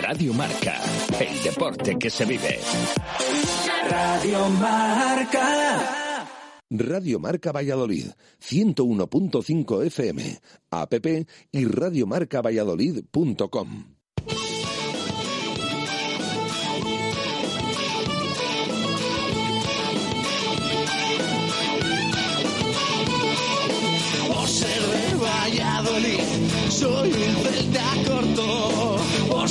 Radio Marca, el deporte que se vive. Radio Marca. Radio Marca Valladolid, 101.5 FM, app y radiomarcavalladolid.com. Por ser de Valladolid, soy un celta corto.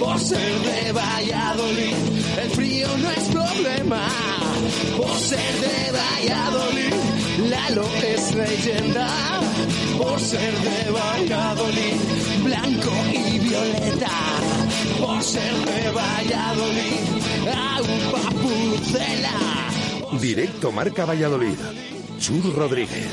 Por ser de Valladolid, el frío no es problema. Por ser de Valladolid, Lalo es leyenda. Por ser de Valladolid, blanco y violeta. Por ser de Valladolid, agua pucela. Directo Marca Valladolid. Chur Rodríguez.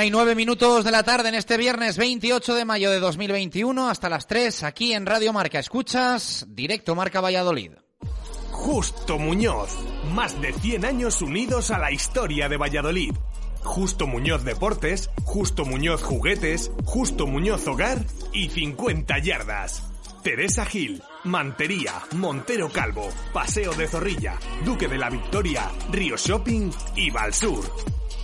Una y nueve minutos de la tarde en este viernes 28 de mayo de 2021 hasta las 3 aquí en Radio Marca. Escuchas directo Marca Valladolid. Justo Muñoz. Más de 100 años unidos a la historia de Valladolid. Justo Muñoz Deportes, Justo Muñoz Juguetes, Justo Muñoz Hogar y 50 Yardas. Teresa Gil, Mantería, Montero Calvo, Paseo de Zorrilla, Duque de la Victoria, Río Shopping y Valsur.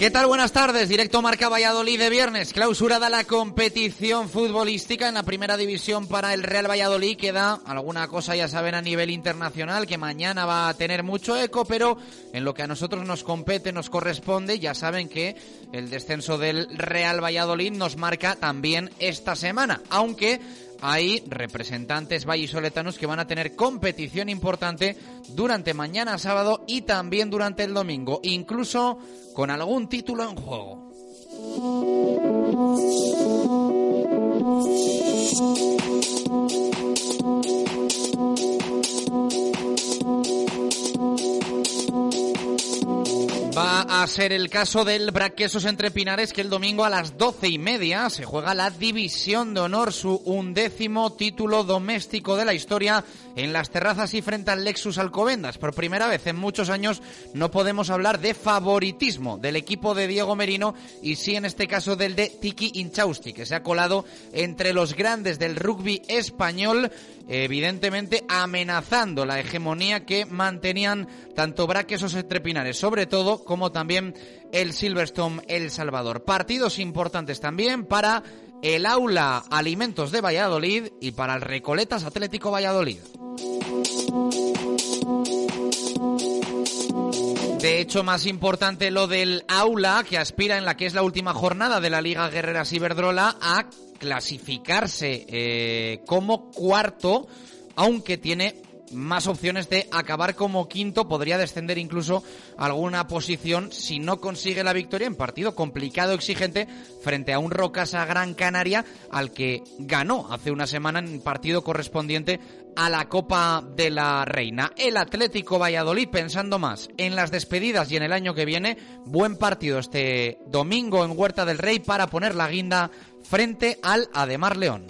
¿Qué tal? Buenas tardes. Directo Marca Valladolid de viernes. Clausurada la competición futbolística en la primera división para el Real Valladolid. Queda alguna cosa, ya saben, a nivel internacional que mañana va a tener mucho eco, pero en lo que a nosotros nos compete, nos corresponde, ya saben que el descenso del Real Valladolid nos marca también esta semana. Aunque hay representantes vallisoletanos que van a tener competición importante durante mañana sábado y también durante el domingo, incluso con algún título en juego. A ser el caso del Braquesos entre Pinares que el domingo a las doce y media se juega la División de Honor, su undécimo título doméstico de la historia en las terrazas y frente al Lexus Alcobendas. Por primera vez en muchos años no podemos hablar de favoritismo del equipo de Diego Merino y sí en este caso del de Tiki Inchausti, que se ha colado entre los grandes del rugby español evidentemente amenazando la hegemonía que mantenían tanto Braquesos Entrepinares, sobre todo, como también el Silverstone El Salvador. Partidos importantes también para el Aula Alimentos de Valladolid y para el Recoletas Atlético Valladolid. De hecho, más importante lo del aula que aspira en la que es la última jornada de la Liga Guerreras Iberdrola a clasificarse eh, como cuarto, aunque tiene más opciones de acabar como quinto, podría descender incluso alguna posición si no consigue la victoria en partido complicado, exigente, frente a un Rocasa Gran Canaria al que ganó hace una semana en partido correspondiente a la Copa de la Reina. El Atlético Valladolid pensando más en las despedidas y en el año que viene, buen partido este domingo en Huerta del Rey para poner la guinda frente al Ademar León.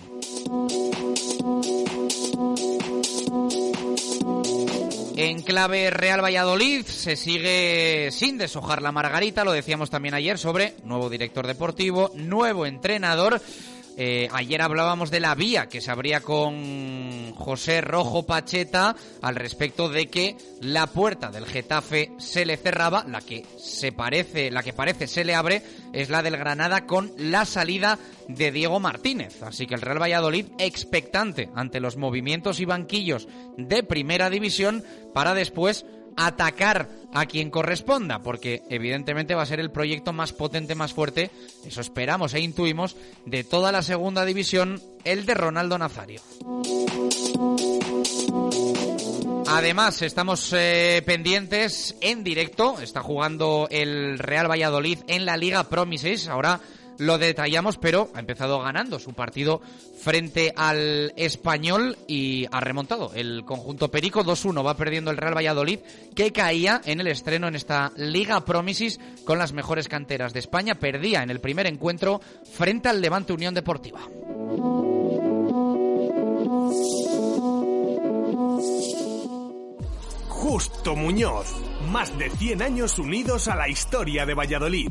En clave Real Valladolid se sigue sin deshojar la margarita, lo decíamos también ayer sobre nuevo director deportivo, nuevo entrenador. Eh, ayer hablábamos de la vía que se abría con José Rojo Pacheta al respecto de que la puerta del Getafe se le cerraba, la que se parece, la que parece se le abre es la del Granada con la salida de Diego Martínez. Así que el Real Valladolid expectante ante los movimientos y banquillos de Primera División para después atacar a quien corresponda, porque evidentemente va a ser el proyecto más potente, más fuerte, eso esperamos e intuimos, de toda la segunda división, el de Ronaldo Nazario. Además, estamos eh, pendientes en directo, está jugando el Real Valladolid en la Liga Promises, ahora lo detallamos, pero ha empezado ganando su partido frente al español y ha remontado el conjunto Perico 2-1. Va perdiendo el Real Valladolid, que caía en el estreno en esta Liga Promisis con las mejores canteras de España. Perdía en el primer encuentro frente al Levante Unión Deportiva. Justo Muñoz, más de 100 años unidos a la historia de Valladolid.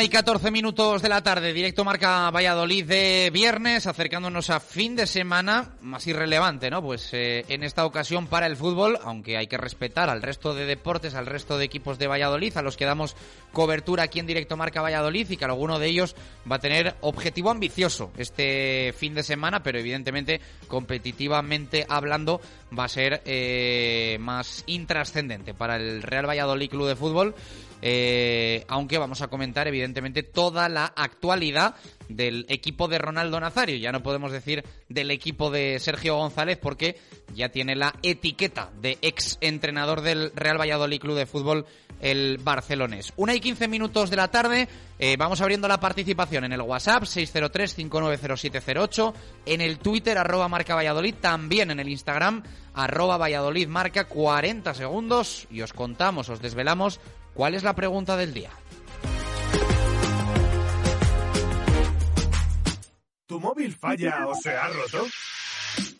Y 14 minutos de la tarde, directo marca Valladolid de viernes, acercándonos a fin de semana, más irrelevante, ¿no? Pues eh, en esta ocasión para el fútbol, aunque hay que respetar al resto de deportes, al resto de equipos de Valladolid, a los que damos cobertura aquí en directo marca Valladolid y que alguno de ellos va a tener objetivo ambicioso este fin de semana, pero evidentemente competitivamente hablando va a ser eh, más intrascendente para el Real Valladolid Club de Fútbol eh, aunque vamos a comentar evidentemente toda la actualidad del equipo de Ronaldo Nazario. Ya no podemos decir del equipo de Sergio González porque ya tiene la etiqueta de ex entrenador del Real Valladolid Club de Fútbol, el barcelonés. Una y quince minutos de la tarde, eh, vamos abriendo la participación en el WhatsApp 603-590708, en el Twitter arroba marca Valladolid, también en el Instagram arroba Valladolid marca 40 segundos y os contamos, os desvelamos ¿Cuál es la pregunta del día? ¿Tu móvil falla o se ha roto?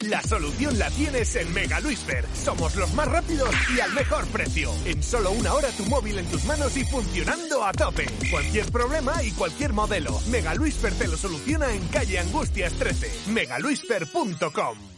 La solución la tienes en Mega Luisfer. Somos los más rápidos y al mejor precio. En solo una hora tu móvil en tus manos y funcionando a tope. Cualquier problema y cualquier modelo. Mega Luisfer te lo soluciona en calle Angustias 13. megaluisfer.com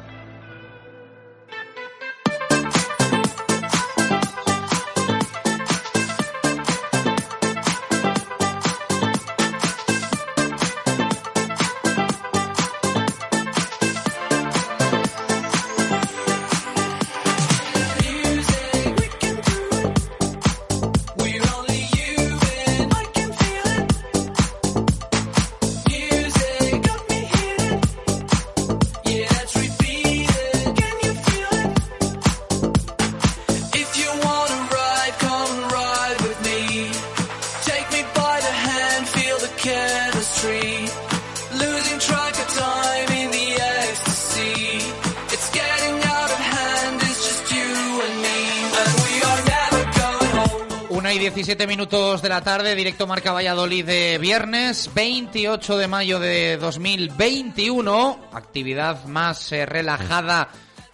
7 minutos de la tarde, directo Marca Valladolid de viernes, 28 de mayo de 2021. Actividad más eh, relajada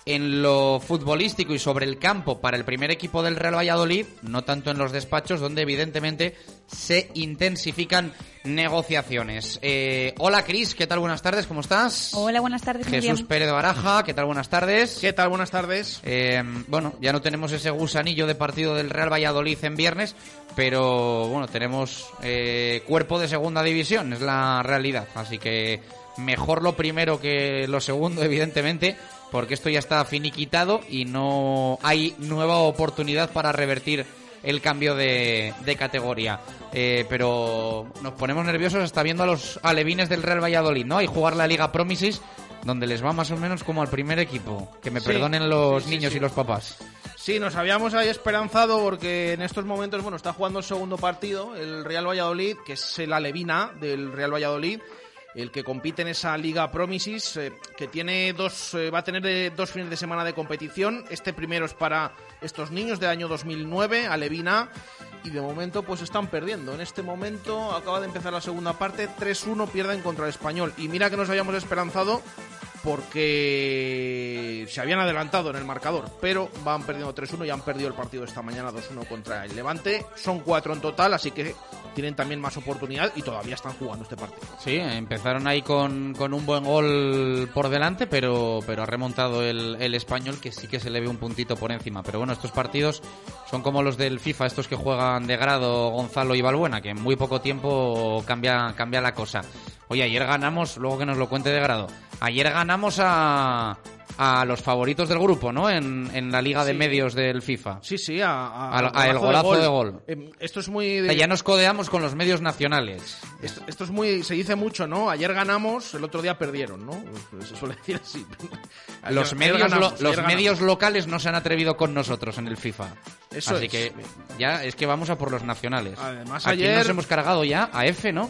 en lo futbolístico y sobre el campo para el primer equipo del Real Valladolid, no tanto en los despachos, donde evidentemente se intensifican negociaciones. Eh, hola Cris, ¿qué tal? Buenas tardes, ¿cómo estás? Hola, buenas tardes. Jesús bien. Pérez de Baraja, ¿qué tal? Buenas tardes. ¿Qué tal? Buenas tardes. Eh, bueno, ya no tenemos ese gusanillo de partido del Real Valladolid en viernes, pero bueno, tenemos eh, cuerpo de segunda división, es la realidad. Así que mejor lo primero que lo segundo, evidentemente, porque esto ya está finiquitado y no hay nueva oportunidad para revertir el cambio de, de categoría. Eh, pero nos ponemos nerviosos hasta viendo a los alevines del Real Valladolid, ¿no? Y jugar la Liga Promises, donde les va más o menos como al primer equipo. Que me Sí, perdonen los sí, niños sí. y los papás. Sí, nos habíamos ahí esperanzado porque en estos momentos, bueno, está jugando el segundo partido, el Real Valladolid, que es el Alevina del Real Valladolid, el que compite en esa Liga Promises, eh, que tiene dos, eh, va a tener de- dos fines de semana de competición. Este primero es para estos niños del año 2009, Alevina, y de momento pues están perdiendo. En este momento acaba de empezar la segunda parte, 3-1 pierden contra el Español. Y mira que nos habíamos esperanzado porque se habían adelantado en el marcador, pero van perdiendo 3-1 y han perdido el partido esta mañana 2-1 contra el Levante. Son cuatro en total, así que tienen también más oportunidad y todavía están jugando este partido. Sí, empezaron ahí con, con un buen gol por delante, pero, pero ha remontado el, el español que sí que se le ve un puntito por encima. Pero bueno, estos partidos son como los del FIFA, estos que juegan de grado Gonzalo y Balbuena, que en muy poco tiempo cambia, cambia la cosa. Oye, ayer ganamos, luego que nos lo cuente de grado, ayer ganamos a, a los favoritos del grupo, ¿no? En, en la liga de medios del FIFA. Sí, sí, a, a- el golazo de gol. Eh, esto es muy... De- ya nos codeamos con los medios nacionales. Esto, esto es muy, se dice mucho, ¿no? Ayer ganamos, el otro día perdieron, ¿no? Se suele decir así. Ayer- Los medios, ganamos, lo- ayer los medios locales no se han atrevido con nosotros en el FIFA. Eso Así es. que ya es que vamos a por los nacionales. Además, ¿A quién ayer- nos hemos cargado ya? A F, ¿no?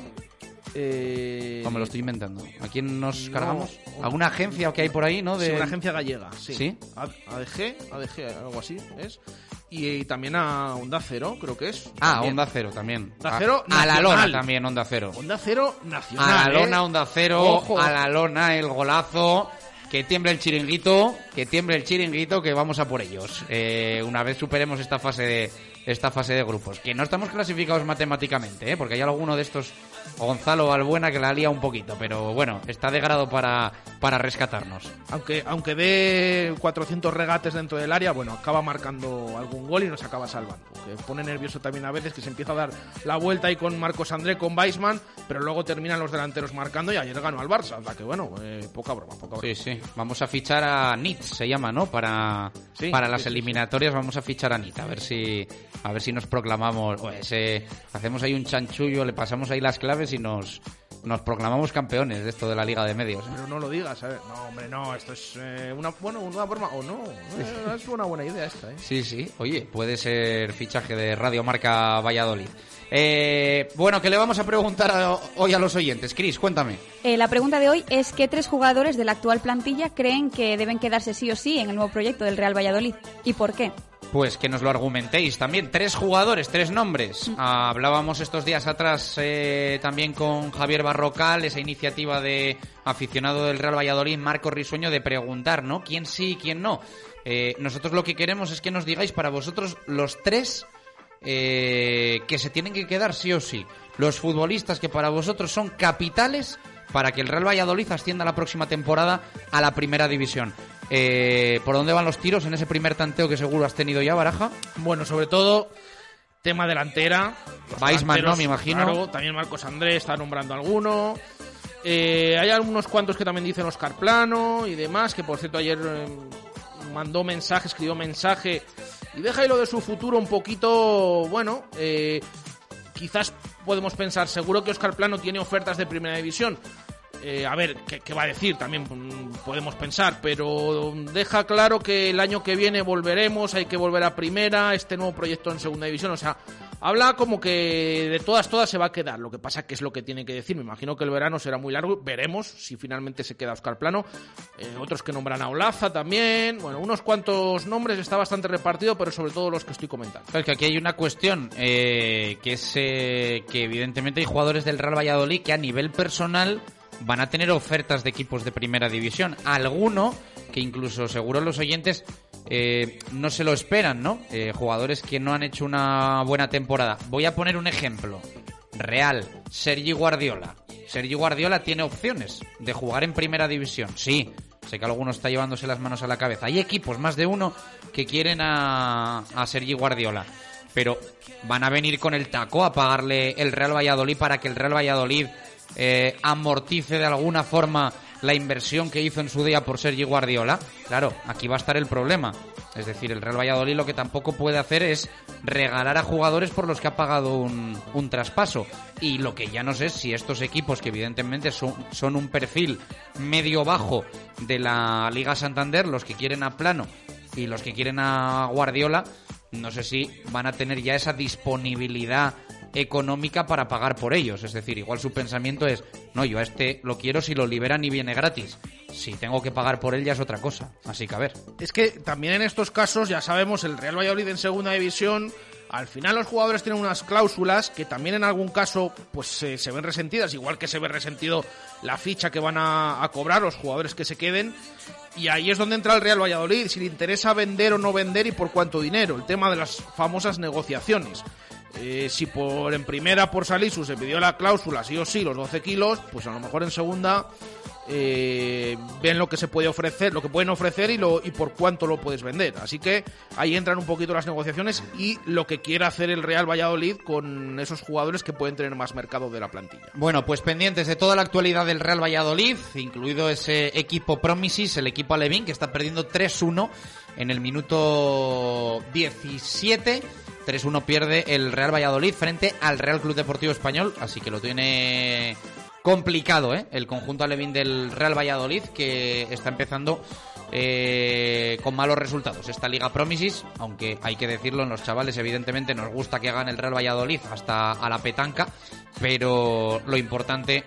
Eh, O me lo estoy inventando. ¿A quién nos no, cargamos? o- ¿A una agencia que hay por ahí, no? Sí, De... una agencia gallega, sí. ¿Sí? ADG, ADG, algo así es. Y, y también a Onda Cero, creo que es. Ah, También. Onda Cero también. Onda Cero a, a la lona también, Onda Cero. Onda Cero nacional. A la ¿eh? lona, Onda Cero. Ojo. A la lona, el golazo. Que tiemble el chiringuito, que tiemble el chiringuito, que vamos a por ellos. Eh, una vez superemos esta fase de esta fase de grupos, que no estamos clasificados matemáticamente, ¿eh? porque hay alguno de estos, Gonzalo Albuena, que la lía un poquito, pero bueno, está de grado para, para rescatarnos. Aunque, aunque dé 400 regates dentro del área, bueno, acaba marcando algún gol y nos acaba salvando. Que pone nervioso también a veces que se empieza a dar la vuelta ahí con Marcos André, con Weisman, pero luego terminan los delanteros marcando y ayer ganó al Barça. O sea que bueno, eh, poca broma, poca broma. Sí, sí. Vamos a fichar a Nit, se llama, ¿no? Para, Sí, para las sí. eliminatorias vamos a fichar a Nit, a ver si a ver si nos proclamamos, o ese, hacemos ahí un chanchullo, le pasamos ahí las claves y nos nos proclamamos campeones de esto de la Liga de Medios. ¿eh? Pero no lo digas, ¿sabes? No, hombre, no, esto es eh, una, bueno, una broma, o no, eh, es una buena idea esta, ¿eh? Sí, sí. Oye, puede ser fichaje de Radio Marca Valladolid. Eh, bueno, ¿qué le vamos a preguntar a- hoy a los oyentes? Cris, cuéntame. Eh, la pregunta de hoy es ¿qué tres jugadores de la actual plantilla creen que deben quedarse sí o sí en el nuevo proyecto del Real Valladolid? ¿Y por qué? Pues que nos lo argumentéis también. Tres jugadores, tres nombres. Ah, hablábamos estos días atrás eh, también con Javier Barrocal, esa iniciativa de aficionado del Real Valladolid, Marco Risueño, de preguntar, ¿no? ¿Quién sí y quién no? Nosotros lo que queremos es que nos digáis para vosotros los tres eh, que se tienen que quedar sí o sí. Los futbolistas que para vosotros son capitales para que el Real Valladolid ascienda la próxima temporada a la primera división. Eh, ¿Por dónde van los tiros en ese primer tanteo que seguro has tenido ya, Baraja? Bueno, sobre todo tema delantera. Weisman, ¿no? Me imagino. claro, también Marcos Andrés está nombrando alguno. Eh, hay algunos cuantos que también dicen Oscar Plano y demás, que por cierto ayer eh, mandó mensaje, escribió mensaje y deja ahí lo de su futuro un poquito, bueno, eh, quizás podemos pensar, seguro que Oscar Plano tiene ofertas de primera división. Eh, a ver, ¿qué, va a decir? También podemos pensar, pero deja claro que el año que viene volveremos, hay que volver a primera, este nuevo proyecto en segunda división, o sea, habla como que de todas, todas se va a quedar. Lo que pasa que es lo que tiene que decir. Me imagino que el verano será muy largo, veremos si finalmente se queda Oscar Plano. Eh, otros que nombran a Olaza también, bueno, unos cuantos nombres, está bastante repartido, pero sobre todo los que estoy comentando. Es que aquí hay una cuestión eh, que es que evidentemente hay jugadores del Real Valladolid que a nivel personal van a tener ofertas de equipos de primera división. Alguno que incluso seguro los oyentes eh, no se lo esperan, ¿no? Eh, jugadores que no han hecho una buena temporada. Voy a poner un ejemplo. Real, Sergi Guardiola. Sergi Guardiola tiene opciones de jugar en primera división. Sí, sé que alguno está llevándose las manos a la cabeza. Hay equipos, más de uno, que quieren a, a Sergi Guardiola. Pero van a venir con el taco a pagarle el Real Valladolid para que el Real Valladolid eh, amortice de alguna forma la inversión que hizo en su día por Sergi Guardiola. Claro, aquí va a estar el problema. Es decir, el Real Valladolid lo que tampoco puede hacer es regalar a jugadores por los que ha pagado un, un traspaso. Y lo que ya no sé es si estos equipos, que evidentemente son, son un perfil medio bajo de la Liga Santander, los que quieren a Plano y los que quieren a Guardiola, no sé si van a tener ya esa disponibilidad económica para pagar por ellos. Es decir, igual su pensamiento es, no, yo a este lo quiero si lo liberan y viene gratis. Si tengo que pagar por él ya es otra cosa. Así que a ver. Es que también en estos casos, ya sabemos, el Real Valladolid en segunda división, al final los jugadores tienen unas cláusulas que también en algún caso pues se, ven resentidas, igual que se ve resentido la ficha que van a, a cobrar los jugadores que se queden. Y ahí es donde entra el Real Valladolid, si le interesa vender o no vender y por cuánto dinero, el tema de las famosas negociaciones. Eh, si por en primera por Salisu se pidió la cláusula sí o sí los 12 kilos, pues a lo mejor en segunda eh, ven lo que se puede ofrecer, lo que pueden ofrecer y, lo, y por cuánto lo puedes vender. Así que ahí entran un poquito las negociaciones y lo que quiere hacer el Real Valladolid con esos jugadores que pueden tener más mercado de la plantilla. Bueno, pues pendientes de toda la actualidad del Real Valladolid, incluido ese equipo Promisis, el equipo Alevín, que está perdiendo 3-1 en el minuto 17. 3-1 pierde el Real Valladolid frente al Real Club Deportivo Español, así que lo tiene complicado, ¿eh? El conjunto alevín del Real Valladolid que está empezando eh, con malos resultados. Esta Liga Promisis, aunque hay que decirlo, en los chavales evidentemente nos gusta que hagan el Real Valladolid hasta a la petanca, pero lo importante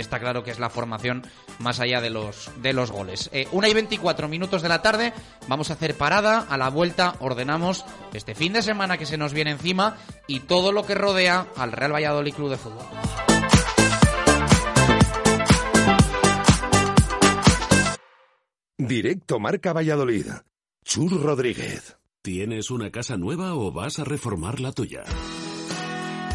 está claro que es la formación más allá de los, de los goles. Eh, una y 24 minutos de la tarde, vamos a hacer parada, a la vuelta ordenamos este fin de semana que se nos viene encima y todo lo que rodea al Real Valladolid Club de Fútbol. Directo Marca Valladolid. Chur Rodríguez. ¿Tienes una casa nueva o vas a reformar la tuya?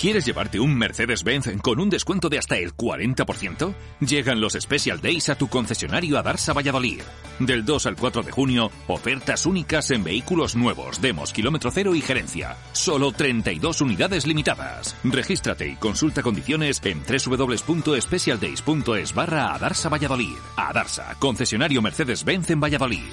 ¿Quieres llevarte un Mercedes-Benz con un descuento de hasta el 40%? Llegan los Special Days a tu concesionario a Darsa Valladolid. Del 2 al 4 de junio, ofertas únicas en vehículos nuevos, demos, kilómetro cero y gerencia. Solo 32 unidades limitadas. Regístrate y consulta condiciones en www.specialdays.es barra Adarsa Valladolid. Adarsa, concesionario Mercedes-Benz en Valladolid.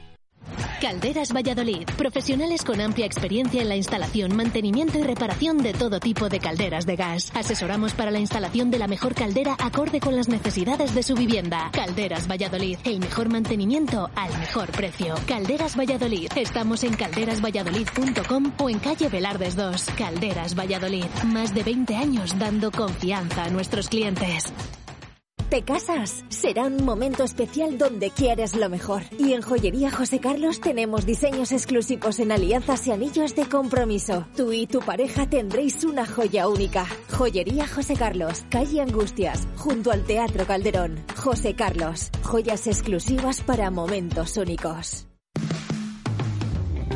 Calderas Valladolid, profesionales con amplia experiencia en la instalación, mantenimiento y reparación de todo tipo de calderas de gas. Asesoramos para la instalación de la mejor caldera acorde con las necesidades de su vivienda. Calderas Valladolid, el mejor mantenimiento al mejor precio. Calderas Valladolid, estamos en calderasvalladolid.com o en calle Velardes 2. Calderas Valladolid, más de 20 años dando confianza a nuestros clientes. ¿Te casas? Será un momento especial donde quieres lo mejor. Y en Joyería José Carlos tenemos diseños exclusivos en alianzas y anillos de compromiso. Tú y tu pareja tendréis una joya única. Joyería José Carlos, calle Angustias, junto al Teatro Calderón. José Carlos, joyas exclusivas para momentos únicos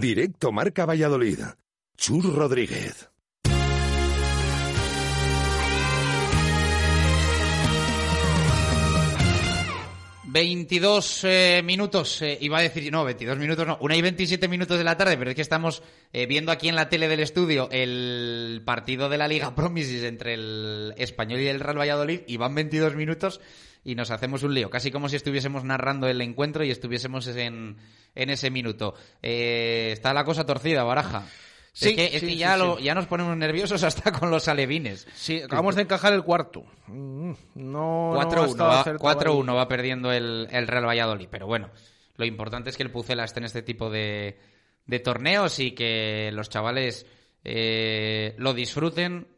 Directo Marca Valladolid. Chur Rodríguez. Veintidós eh, minutos, eh, iba a decir, no, 22 minutos no, una y 27 minutos de la tarde, pero es que estamos eh, viendo aquí en la tele del estudio el partido de la Liga Promises entre el Español y el Real Valladolid y van 22 minutos y nos hacemos un lío, casi como si estuviésemos narrando el encuentro y estuviésemos en, en ese minuto. Eh, está la cosa torcida, Baraja. Sí, es que, ya, ya nos ponemos nerviosos hasta con los alevines. Sí, acabamos de encajar el cuarto. Mm, no, 4-1 va, va, perdiendo el, el, Real Valladolid. Pero bueno, lo importante es que el Pucela esté en este tipo de, de torneos y que los chavales eh, lo disfruten,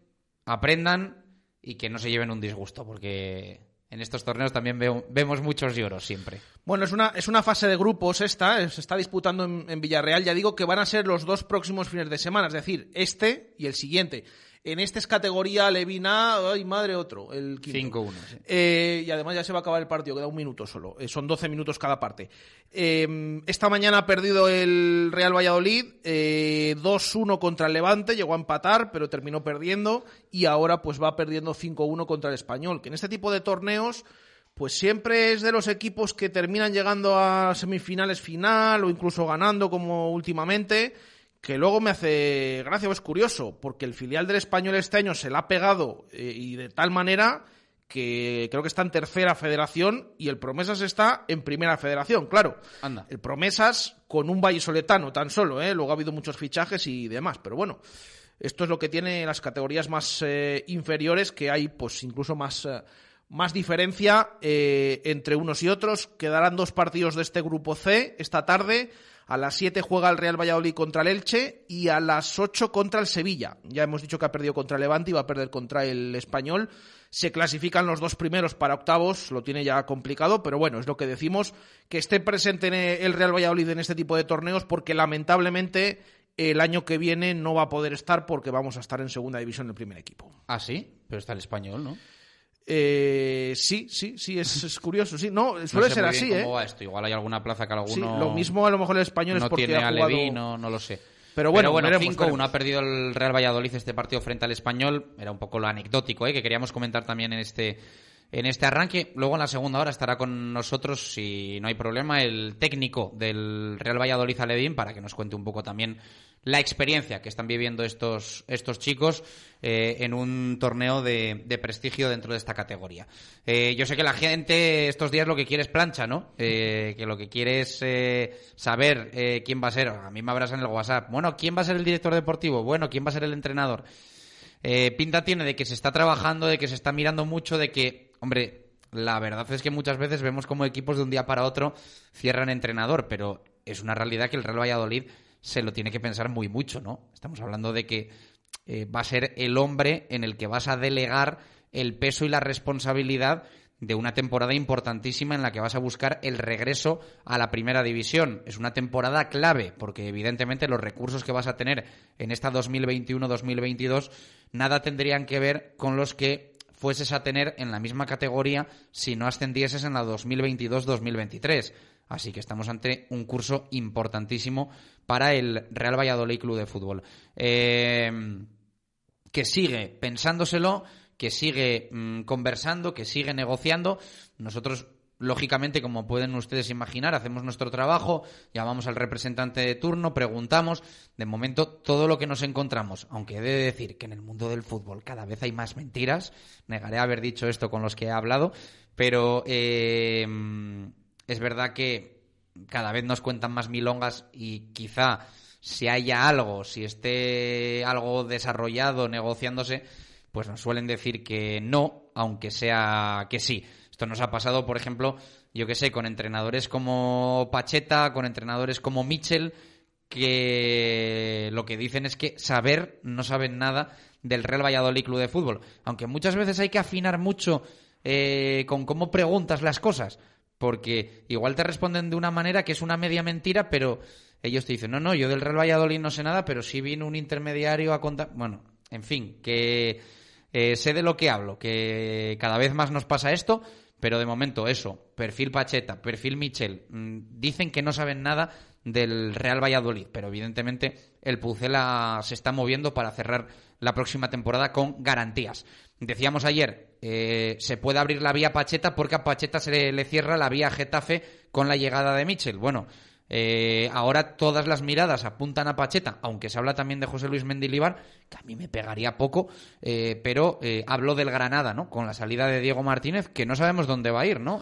aprendan y que no se lleven un disgusto, porque en estos torneos también vemos muchos lloros siempre. Bueno, es una, es una fase de grupos esta, se está disputando en, Villarreal. Ya digo que van a ser los dos próximos fines de semana, es decir, este y el siguiente. En este es categoría Levina, ay madre, otro, el 5-1. Eh, y además ya se va a acabar el partido, queda un minuto solo. Eh, son 12 minutos cada parte. Eh, esta mañana ha perdido el Real Valladolid, 2-1 contra el Levante, llegó a empatar, pero terminó perdiendo. Y ahora pues va perdiendo 5-1 contra el Español, que en este tipo de torneos pues siempre es de los equipos que terminan llegando a semifinales final o incluso ganando como últimamente que luego me hace gracia o es curioso, porque el filial del español este año se la ha pegado eh, y de tal manera que creo que está en tercera federación y el Promesas está en primera federación, claro. Anda. El Promesas con un vallisoletano tan solo, ¿eh? luego ha habido muchos fichajes y demás, pero bueno, esto es lo que tiene las categorías más eh, inferiores, que hay pues incluso más, eh, más diferencia entre unos y otros. Quedarán dos partidos de este grupo C esta tarde A las 7 juega el Real Valladolid contra el Elche y a las 8 contra el Sevilla. Ya hemos dicho que ha perdido contra el Levante y va a perder contra el Español. Se clasifican los dos primeros para octavos, lo tiene ya complicado, pero bueno, es lo que decimos, que esté presente el Real Valladolid en este tipo de torneos porque lamentablemente el año que viene no va a poder estar porque vamos a estar en segunda división el primer equipo. Ah, sí, pero está el español, ¿no? Eh, sí, sí, sí, es, curioso, sí. No, suele ser así, ¿eh? esto. Igual hay alguna plaza que alguno. Sí, lo mismo a lo mejor el español no es porque tiene ha jugado... no, no lo sé. Pero bueno, Pero bueno 5-1 ha perdido el Real Valladolid este partido frente al Español. Era un poco lo anecdótico, ¿eh? que queríamos comentar también en este en este arranque. Luego en la segunda hora estará con nosotros, si no hay problema, el técnico del Real Valladolid Alevín para que nos cuente un poco también la experiencia que están viviendo estos, estos chicos eh, en un torneo de, prestigio dentro de esta categoría. Eh, yo sé que la gente estos días lo que quiere es plancha, ¿no? Eh, que lo que quiere es saber quién va a ser. A mí me abras en el WhatsApp. Bueno, ¿quién va a ser el director deportivo? Bueno, ¿quién va a ser el entrenador? pinta tiene de que se está trabajando, de que se está mirando mucho, de que, hombre, la verdad es que muchas veces vemos como equipos de un día para otro cierran entrenador, pero es una realidad que el Real Valladolid se lo tiene que pensar muy mucho, ¿no? Estamos hablando de que eh, va a ser el hombre en el que vas a delegar el peso y la responsabilidad de una temporada importantísima en la que vas a buscar el regreso a la primera división. Es una temporada clave, porque evidentemente los recursos que vas a tener en esta 2021-2022 nada tendrían que ver con los que fueses a tener en la misma categoría si no ascendieses en la 2022-2023. Así que estamos ante un curso importantísimo para el Real Valladolid Club de Fútbol. Eh, que sigue pensándoselo, que sigue mm, conversando, que sigue negociando. Nosotros Lógicamente, como pueden ustedes imaginar, hacemos nuestro trabajo, llamamos al representante de turno, preguntamos. De momento, todo lo que nos encontramos, aunque he de decir que en el mundo del fútbol cada vez hay más mentiras, negaré haber dicho esto con los que he hablado, pero eh, es verdad que cada vez nos cuentan más milongas y quizá si haya algo, si esté algo desarrollado, negociándose, pues nos suelen decir que no, aunque sea que sí. Esto nos ha pasado, por ejemplo, yo que sé, con entrenadores como Pacheta, con entrenadores como Mitchell, que lo que dicen es que saber no saben nada del Real Valladolid Club de Fútbol. Aunque muchas veces hay que afinar mucho eh, con cómo preguntas las cosas porque igual te responden de una manera que es una media mentira, pero ellos te dicen, no, no, yo del Real Valladolid no sé nada, pero sí vino un intermediario a contar. Bueno, en fin, que eh, sé de lo que hablo, que cada vez más nos pasa esto, pero de momento eso, perfil Pacheta, perfil Michel, mm, dicen que no saben nada del Real Valladolid, pero evidentemente el Pucela se está moviendo para cerrar la próxima temporada con garantías. Decíamos ayer, eh, se puede abrir la vía Pacheta porque a Pacheta se le, cierra la vía Getafe con la llegada de Michel. Bueno, eh, ahora todas las miradas apuntan a Pacheta, aunque se habla también de José Luis Mendilibar, que a mí me pegaría poco, eh, pero hablo del Granada, ¿no? Con la salida de Diego Martínez, que no sabemos dónde va a ir, ¿no?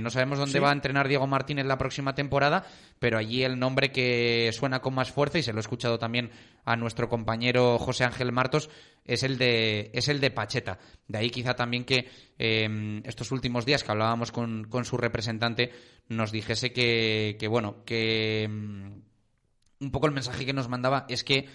no sabemos dónde va a entrenar Diego Martínez la próxima temporada, pero allí el nombre que suena con más fuerza, y se lo he escuchado también a nuestro compañero José Ángel Martos, es el de, es el de Pacheta. De ahí quizá también que em, estos últimos días que hablábamos con, con su representante nos dijese que, que bueno, que em, un poco el mensaje que nos mandaba es que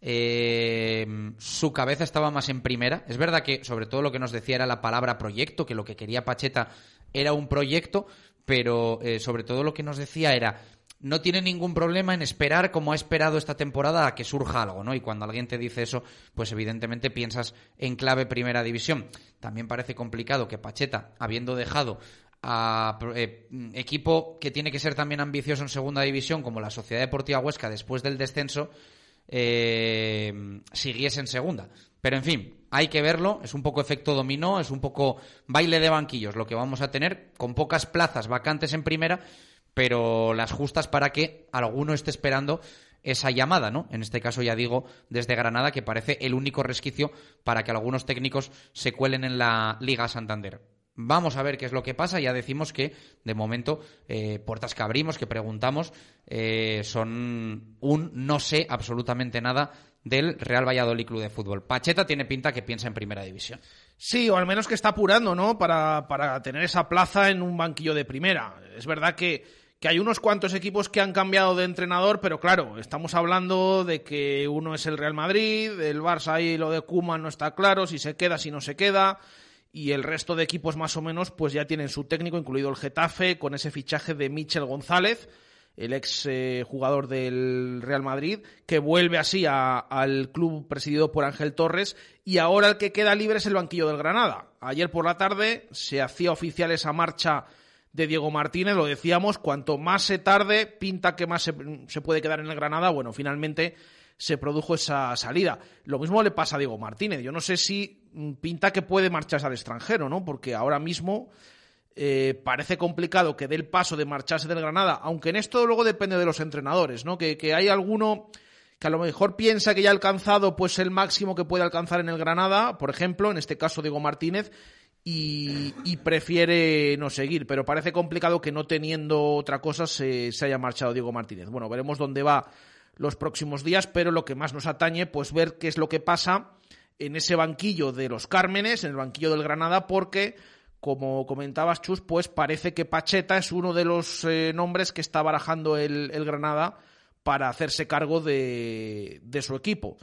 em, su cabeza estaba más en primera. Es verdad que sobre todo lo que nos decía era la palabra proyecto, que lo que quería Pacheta era un proyecto, pero eh, sobre todo lo que nos decía era no tiene ningún problema en esperar, como ha esperado esta temporada, a que surja algo, ¿no? Y cuando alguien te dice eso, pues evidentemente piensas en clave primera división. También parece complicado que Pacheta, habiendo dejado a eh, equipo que tiene que ser también ambicioso en segunda división, como la Sociedad Deportiva Huesca, después del descenso, eh, siguiese en segunda. Pero en fin, hay que verlo, es un poco efecto dominó, es un poco baile de banquillos lo que vamos a tener, con pocas plazas vacantes en primera, pero las justas para que alguno esté esperando esa llamada, ¿no? En este caso ya digo desde Granada que parece el único resquicio para que algunos técnicos se cuelen en la Liga Santander. Vamos a ver qué es lo que pasa. Ya decimos que, de momento, eh, puertas que abrimos, que preguntamos, eh, son un no sé absolutamente nada del Real Valladolid Club de Fútbol. Pacheta tiene pinta que piensa en primera división. Sí, o al menos que está apurando, ¿no? Para, para tener esa plaza en un banquillo de primera. Es verdad que que hay unos cuantos equipos que han cambiado de entrenador, pero claro, estamos hablando de que uno es el Real Madrid, el Barça ahí lo de Koeman no está claro, si se queda, si no se queda, y el resto de equipos más o menos pues ya tienen su técnico, incluido el Getafe, con ese fichaje de Michel González, el ex eh, jugador del Real Madrid, que vuelve así al club presidido por Ángel Torres, y ahora el que queda libre es el banquillo del Granada. Ayer por la tarde se hacía oficial esa marcha de Diego Martínez, lo decíamos, cuanto más se tarde, pinta que más se, puede quedar en el Granada. Bueno, finalmente se produjo esa salida. Lo mismo le pasa a Diego Martínez. Yo no sé si mm, pinta que puede marcharse al extranjero, ¿no? Porque ahora mismo eh, parece complicado que dé el paso de marcharse del Granada, aunque en esto luego depende de los entrenadores, ¿no? Que, que hay alguno que a lo mejor piensa que ya ha alcanzado pues el máximo que puede alcanzar en el Granada, por ejemplo, en este caso Diego Martínez, y, prefiere no seguir. Pero parece complicado que no teniendo otra cosa se, haya marchado Diego Martínez. Bueno, veremos dónde va los próximos días, pero lo que más nos atañe, pues ver qué es lo que pasa en ese banquillo de los Cármenes, en el banquillo del Granada, porque, como comentabas, Chus, pues parece que Pacheta es uno de los eh, nombres que está barajando el, Granada para hacerse cargo de su equipo.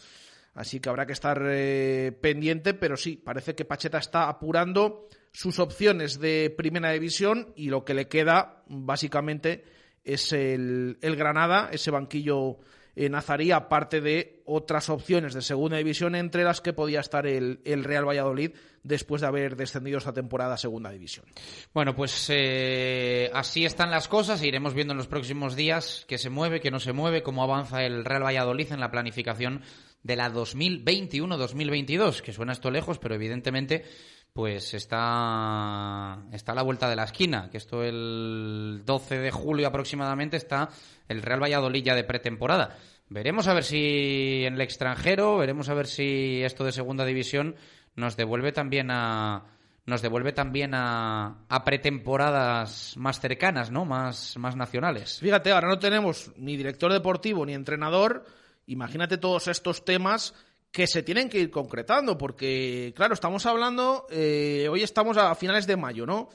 Así que habrá que estar eh, pendiente, pero sí, parece que Pacheta está apurando sus opciones de primera división y lo que le queda básicamente es el, Granada, ese banquillo en Nazarí, aparte de otras opciones de segunda división, entre las que podía estar el, Real Valladolid después de haber descendido esta temporada a segunda división. Bueno, pues eh, así están las cosas. Iremos viendo en los próximos días qué se mueve, qué no se mueve, cómo avanza el Real Valladolid en la planificación de la 2021-2022, que suena esto lejos, pero evidentemente pues está, está a la vuelta de la esquina, que esto el 12 de julio aproximadamente está el Real Valladolid ya de pretemporada. Veremos a ver si en el extranjero, veremos a ver si esto de segunda división nos devuelve también a nos devuelve también a, a pretemporadas más cercanas, ¿no? Más, más nacionales. Fíjate, ahora no tenemos ni director deportivo ni entrenador, imagínate todos estos temas que se tienen que ir concretando, porque, claro, estamos hablando, eh, hoy estamos a finales de mayo, ¿no?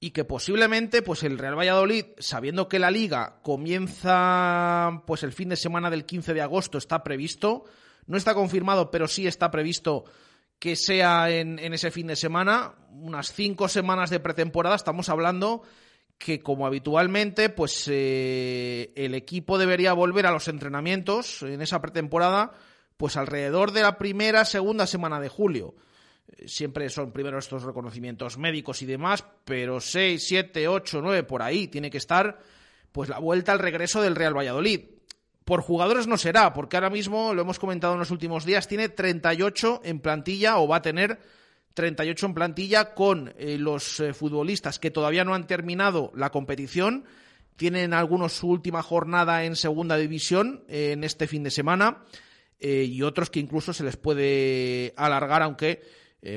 Y que posiblemente, pues el Real Valladolid, sabiendo que la liga comienza, pues el fin de semana del 15 de agosto, está previsto, no está confirmado, pero sí está previsto que sea en, en ese fin de semana, unas cinco semanas de pretemporada, estamos hablando que como habitualmente, pues eh, el equipo debería volver a los entrenamientos en esa pretemporada, pues alrededor de la primera, segunda semana de julio. Eh, siempre son primero estos reconocimientos médicos y demás, pero 6, 7, 8, 9, por ahí tiene que estar pues la vuelta al regreso del Real Valladolid. Por jugadores no será, porque ahora mismo, lo hemos comentado en los últimos días, tiene 38 en plantilla o va a tener 38 en plantilla con eh, los eh, futbolistas que todavía no han terminado la competición. Tienen algunos su última jornada en segunda división eh, en este fin de semana y otros que incluso se les puede alargar, aunque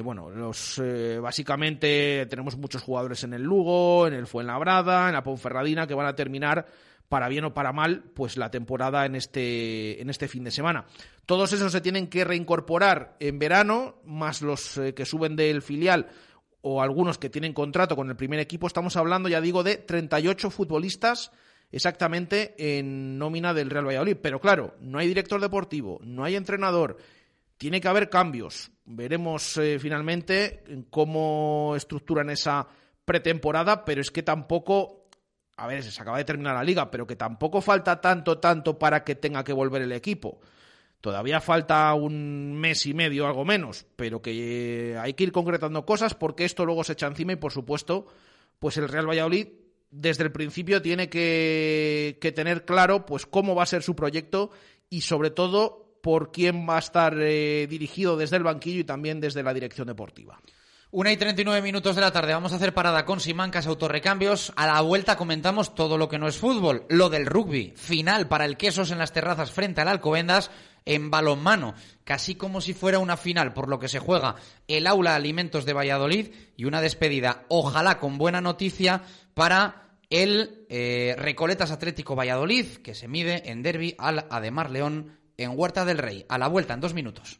bueno, los básicamente tenemos muchos jugadores en el Lugo, en el Fuenlabrada, en la Ponferradina que van a terminar para bien o para mal, pues la temporada en este, en este fin de semana. Todos esos se tienen que reincorporar en verano, más los eh, que suben del filial o algunos que tienen contrato con el primer equipo. Estamos hablando, ya digo, de 38 futbolistas exactamente en nómina del Real Valladolid. Pero claro, no hay director deportivo, no hay entrenador, tiene que haber cambios. Veremos eh, finalmente cómo estructuran esa pretemporada, pero es que tampoco a ver, se acaba de terminar la liga, pero que tampoco falta tanto, tanto para que tenga que volver el equipo. Todavía falta un mes y medio, algo menos, pero que hay que ir concretando cosas porque esto luego se echa encima y, por supuesto, pues el Real Valladolid desde el principio tiene que, tener claro pues cómo va a ser su proyecto y sobre todo por quién va a estar eh, dirigido desde el banquillo y también desde la dirección deportiva. Una y 39 minutos de la tarde. Vamos a hacer parada con Simancas Autorrecambios. A la vuelta comentamos todo lo que no es fútbol. Lo del rugby. Final para el Quesos en las terrazas frente al Alcobendas en balonmano. Casi como si fuera una final, por lo que se juega el Aula Alimentos de Valladolid y una despedida, ojalá con buena noticia, para el eh, Recoletas Atlético Valladolid, que se mide en derby al Ademar León en Huerta del Rey. A la vuelta en dos minutos.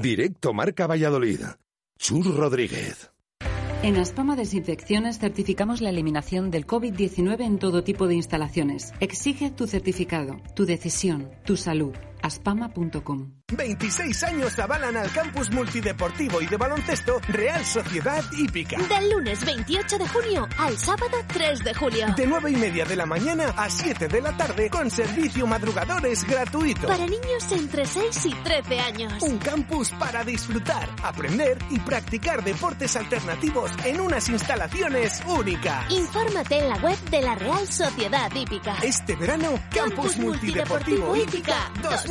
Directo Marca Valladolid. Chur Rodríguez. En Aspama Desinfecciones certificamos la eliminación del COVID-19 en todo tipo de instalaciones. Exige tu certificado, tu decisión, tu salud aspama.com. 26 años avalan al campus multideportivo y de baloncesto Real Sociedad Hípica. Del lunes 28 de junio al sábado 3 de julio. De 9 y media de la mañana a 7 de la tarde con servicio madrugadores gratuito. Para niños entre 6 y 13 años. Un campus para disfrutar, aprender y practicar deportes alternativos en unas instalaciones únicas. Infórmate en la web de la Real Sociedad Hípica. Este verano, Campus, Multideportivo Hípica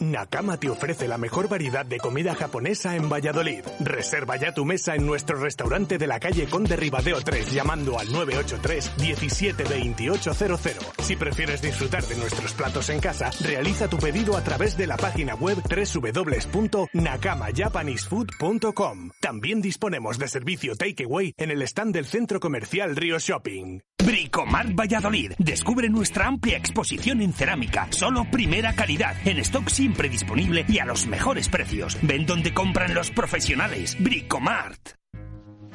Nakama te ofrece la mejor variedad de comida japonesa en Valladolid. Reserva ya tu mesa en nuestro restaurante de la calle Conde Ribadeo 3 llamando al 983 172800. Si prefieres disfrutar de nuestros platos en casa, realiza tu pedido a través de la página web www.nakamajapanesefood.com. También disponemos de servicio takeaway en el stand del centro comercial Río Shopping. Bricomart Valladolid. Descubre nuestra amplia exposición en cerámica. Solo primera calidad. En stock siempre disponible y a los mejores precios. Ven donde compran los profesionales. Bricomart.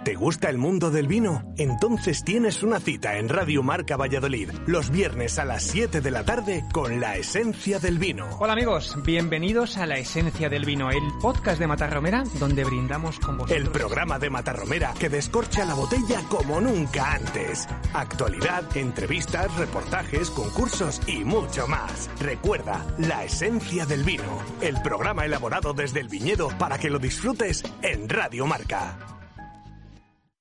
¿Te gusta el mundo del vino? Entonces tienes una cita en Radio Marca Valladolid, los viernes a las 7 de la tarde con la esencia del vino. Hola amigos, bienvenidos a La Esencia del Vino, el podcast de Matarromera donde brindamos con vosotros. El programa de Matarromera que descorcha la botella como nunca antes. Actualidad, entrevistas, reportajes, concursos y mucho más. Recuerda, La Esencia del Vino, el programa elaborado desde el viñedo para que lo disfrutes en Radio Marca.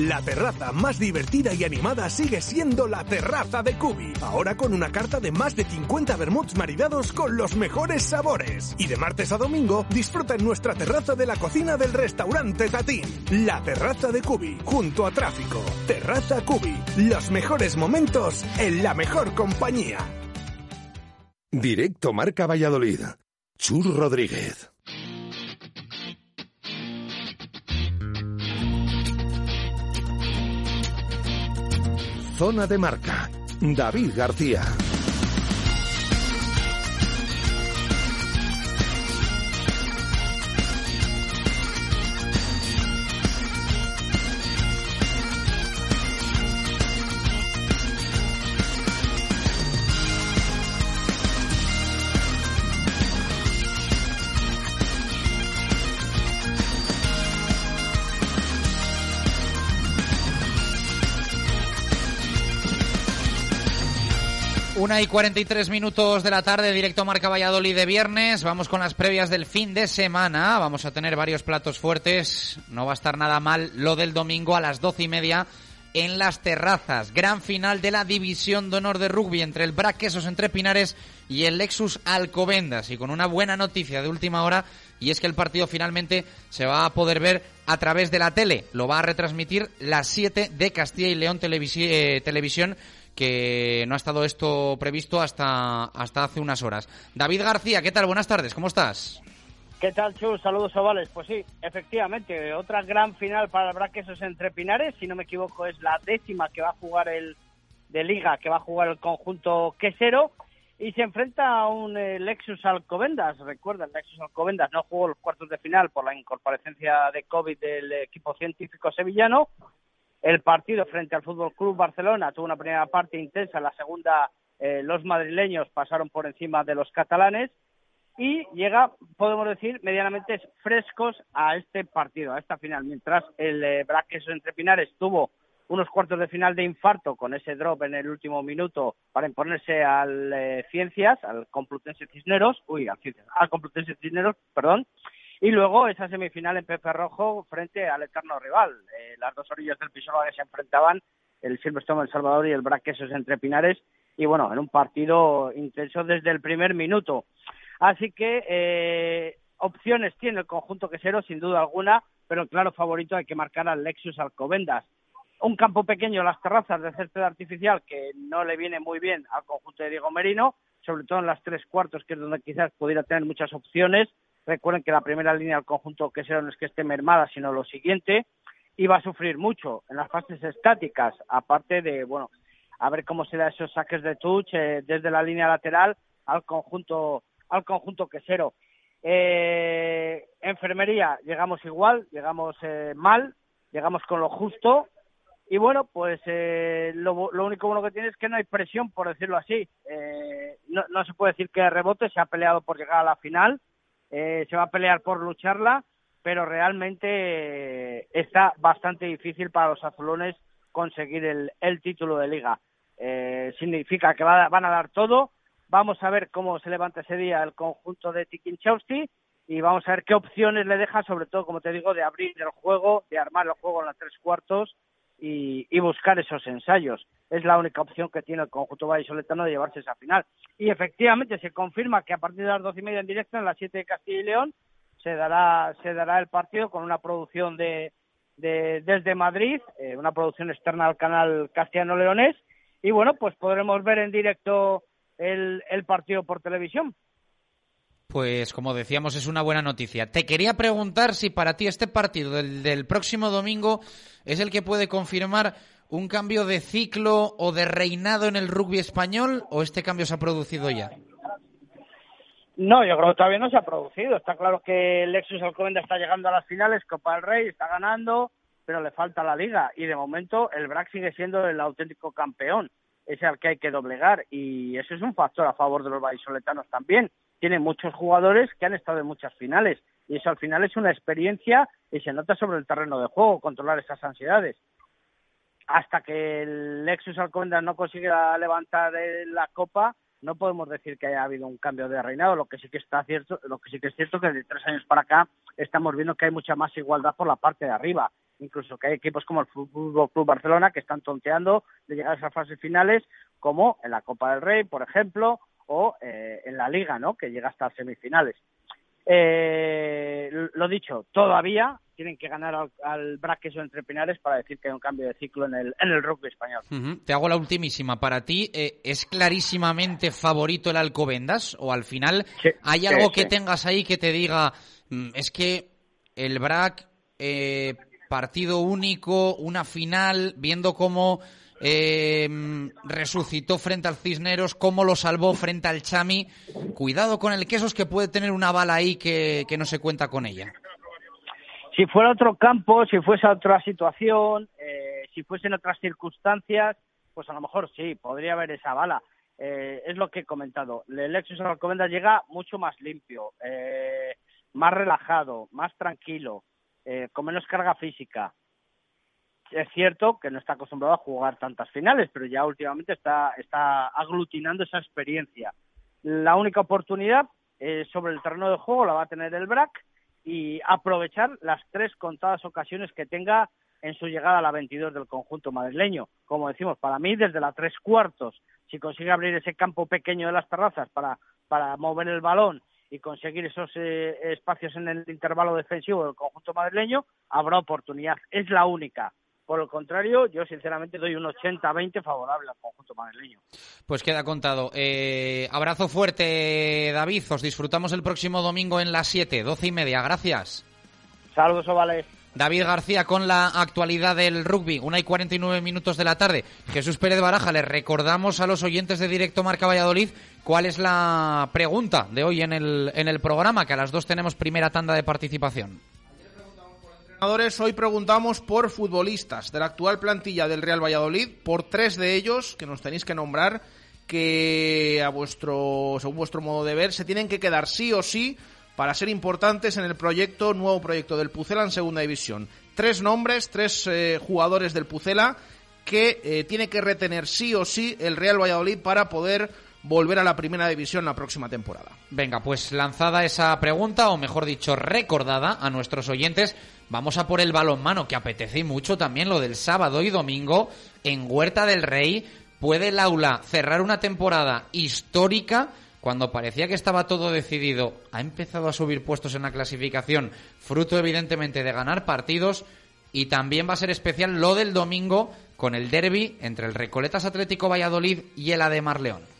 La terraza más divertida y animada sigue siendo la terraza de Cubi. Ahora con una carta de más de 50 vermuts maridados con los mejores sabores. Y de martes a domingo disfruta en nuestra terraza de la cocina del restaurante Tatín. La terraza de Cubi, junto a tráfico. Terraza Cubi. Los mejores momentos en la mejor compañía. Directo Marca Valladolid. Chur Rodríguez. Zona de Marca. David García. Una y 43 minutos de la tarde, directo Marca Valladolid de viernes. Vamos con las previas del fin de semana. Vamos a tener varios platos fuertes. No va a estar nada mal lo del domingo a las doce y media en las terrazas. Gran final de la división de honor de rugby entre el Braquesos entre Pinares y el Lexus Alcobendas. Y con una buena noticia de última hora, y es que el partido finalmente se va a poder ver a través de la tele. Lo va a retransmitir las 7 de Castilla y León eh, Televisión que no ha estado esto previsto hasta, hasta hace unas horas. David García, ¿qué tal? Buenas tardes, ¿cómo estás? ¿Qué tal, Chus? Saludos, ovales. Pues sí, efectivamente, otra gran final para el Braquesos entre Pinares. Si no me equivoco, es la décima que va a jugar el de Liga, que va a jugar el conjunto quesero. y se enfrenta a un eh, Lexus Alcobendas. Recuerda, el Lexus Alcobendas no jugó los cuartos de final por la incorporación de COVID del equipo científico sevillano. El partido frente al Fútbol Club Barcelona. Tuvo una primera parte intensa, la segunda eh, los madrileños pasaron por encima de los catalanes y llega, podemos decir, medianamente frescos a este partido, a esta final, mientras el eh, entre Pinares tuvo unos cuartos de final de infarto con ese drop en el último minuto para imponerse al eh, Ciencias, al Complutense Cisneros, uy, al Ciencias, al Complutense Cisneros, perdón, y luego esa semifinal en Pepe Rojo frente al eterno rival, eh, las dos orillas del Pisuerga que se enfrentaban, el Silverstone El Salvador y el Braquesos entre Pinares, y bueno, en un partido intenso desde el primer minuto. Así que eh, opciones tiene el conjunto quesero, sin duda alguna, pero claro favorito hay que marcar al Lexus Alcobendas un campo pequeño, las terrazas de césped artificial, que no le viene muy bien al conjunto de Diego Merino, sobre todo en las tres cuartos, que es donde quizás pudiera tener muchas opciones. Recuerden que la primera línea del conjunto que no es que esté mermada, sino lo siguiente, y va a sufrir mucho en las fases estáticas, aparte de, bueno, a ver cómo se da esos saques de touch eh, desde la línea lateral al conjunto, al conjunto quesero. Eh, enfermería, llegamos igual, llegamos eh, mal, llegamos con lo justo, y bueno, pues eh, lo, único bueno que tiene es que no hay presión, por decirlo así. Eh, no, no, se puede decir que rebote, se ha peleado por llegar a la final, eh, se va a pelear por lucharla, pero realmente está bastante difícil para los azulones conseguir el, el título de liga. significa que van a dar todo. Vamos a ver cómo se levanta ese día el conjunto de Tikinchowski y vamos a ver qué opciones le deja, sobre todo, como te digo, de abrir el juego, de armar el juego en las tres cuartos y, buscar esos ensayos. Es la única opción que tiene el conjunto vallisoletano de llevarse esa final. Y efectivamente se confirma que a partir de las doce y media en directo, en las siete de Castilla y León, se dará, se dará el partido con una producción de, desde Madrid, eh, una producción externa al canal castellano-leonés. Y bueno, pues podremos ver en directo el, el partido por televisión. Pues como decíamos, es una buena noticia. Te quería preguntar si para ti este partido del, próximo domingo es el que puede confirmar un cambio de ciclo o de reinado en el rugby español o este cambio se ha producido ya. No, yo creo que todavía no se ha producido. Está claro que el Lexus Alcobendas está llegando a las finales, Copa del Rey, está ganando, pero le falta la liga. Y de momento el BRAC sigue siendo el auténtico campeón. Es el que hay que doblegar. Y eso es un factor a favor de los vallisoletanos también tiene muchos jugadores que han estado en muchas finales y eso al final es una experiencia y se nota sobre el terreno de juego controlar esas ansiedades. Hasta que el Lexus Alcobendas no consiga levantar la copa, no podemos decir que haya habido un cambio de reinado. Lo que sí que está cierto, lo que sí que es cierto que de tres años para acá estamos viendo que hay mucha más igualdad por la parte de arriba. Incluso que hay equipos como el Fútbol Club Barcelona que están tonteando de llegar a esas fases finales, como en la Copa del Rey, por ejemplo, o eh, en la liga, ¿no? Que llega hasta semifinales. Eh, lo dicho, todavía tienen que ganar al, al o entre Pinares para decir que hay un cambio de ciclo en el, en el rugby español. Te hago la ultimísima. Para ti, eh, ¿es clarísimamente favorito el Alcobendas? ¿O al final hay algo que tengas ahí que te diga, mm, es que el BRAC, eh, partido único, una final, viendo cómo eh, resucitó frente al Cisneros, cómo lo salvó frente al Chami. Cuidado con el Quesos que puede tener una bala ahí que, no se cuenta con ella. Si fuera otro campo, si fuese otra situación, eh, si fuesen otras circunstancias, pues a lo mejor sí, podría haber esa bala. Eh, es lo que he comentado. El Lexus Alcobendas llega mucho más limpio, eh, más relajado, más tranquilo, con menos carga física es cierto que no está acostumbrado a jugar tantas finales, pero ya últimamente está, está aglutinando esa experiencia. La única oportunidad eh, sobre el terreno de juego la va a tener el BRAC y aprovechar las tres contadas ocasiones que tenga en su llegada a la 22 del conjunto madrileño. Como decimos, para mí desde la tres cuartos, si consigue abrir ese campo pequeño de las terrazas para, para mover el balón y conseguir esos eh, espacios en el intervalo defensivo del conjunto madrileño, habrá oportunidad. Es la única. Por el contrario, yo sinceramente doy un 80-20 favorable al conjunto madrileño. Pues queda contado. Eh, abrazo fuerte, David. Os disfrutamos el próximo domingo en las 7, 12 y media. Gracias. Saludos, Ovales. David García con la actualidad del rugby, una y 49 minutos de la tarde. Jesús Pérez Baraja, les recordamos a los oyentes de Directo Marca Valladolid cuál es la pregunta de hoy en el, en el programa, que a las dos tenemos primera tanda de participación. Hoy preguntamos por futbolistas de la actual plantilla del Real Valladolid, por tres de ellos que nos tenéis que nombrar, que a vuestro, según vuestro modo de ver, se tienen que quedar sí o sí para ser importantes en el proyecto, nuevo proyecto del Pucela en Segunda División. Tres nombres, tres eh, jugadores del Pucela que eh, tiene que retener sí o sí el Real Valladolid para poder volver a la primera división la próxima temporada. Venga, pues lanzada esa pregunta, o mejor dicho, recordada a nuestros oyentes, vamos a por el balonmano, que apetece mucho también lo del sábado y domingo en Huerta del Rey. ¿Puede el aula cerrar una temporada histórica? Cuando parecía que estaba todo decidido, ha empezado a subir puestos en la clasificación, fruto evidentemente de ganar partidos, y también va a ser especial lo del domingo con el derby entre el Recoletas Atlético Valladolid y el Ademar León.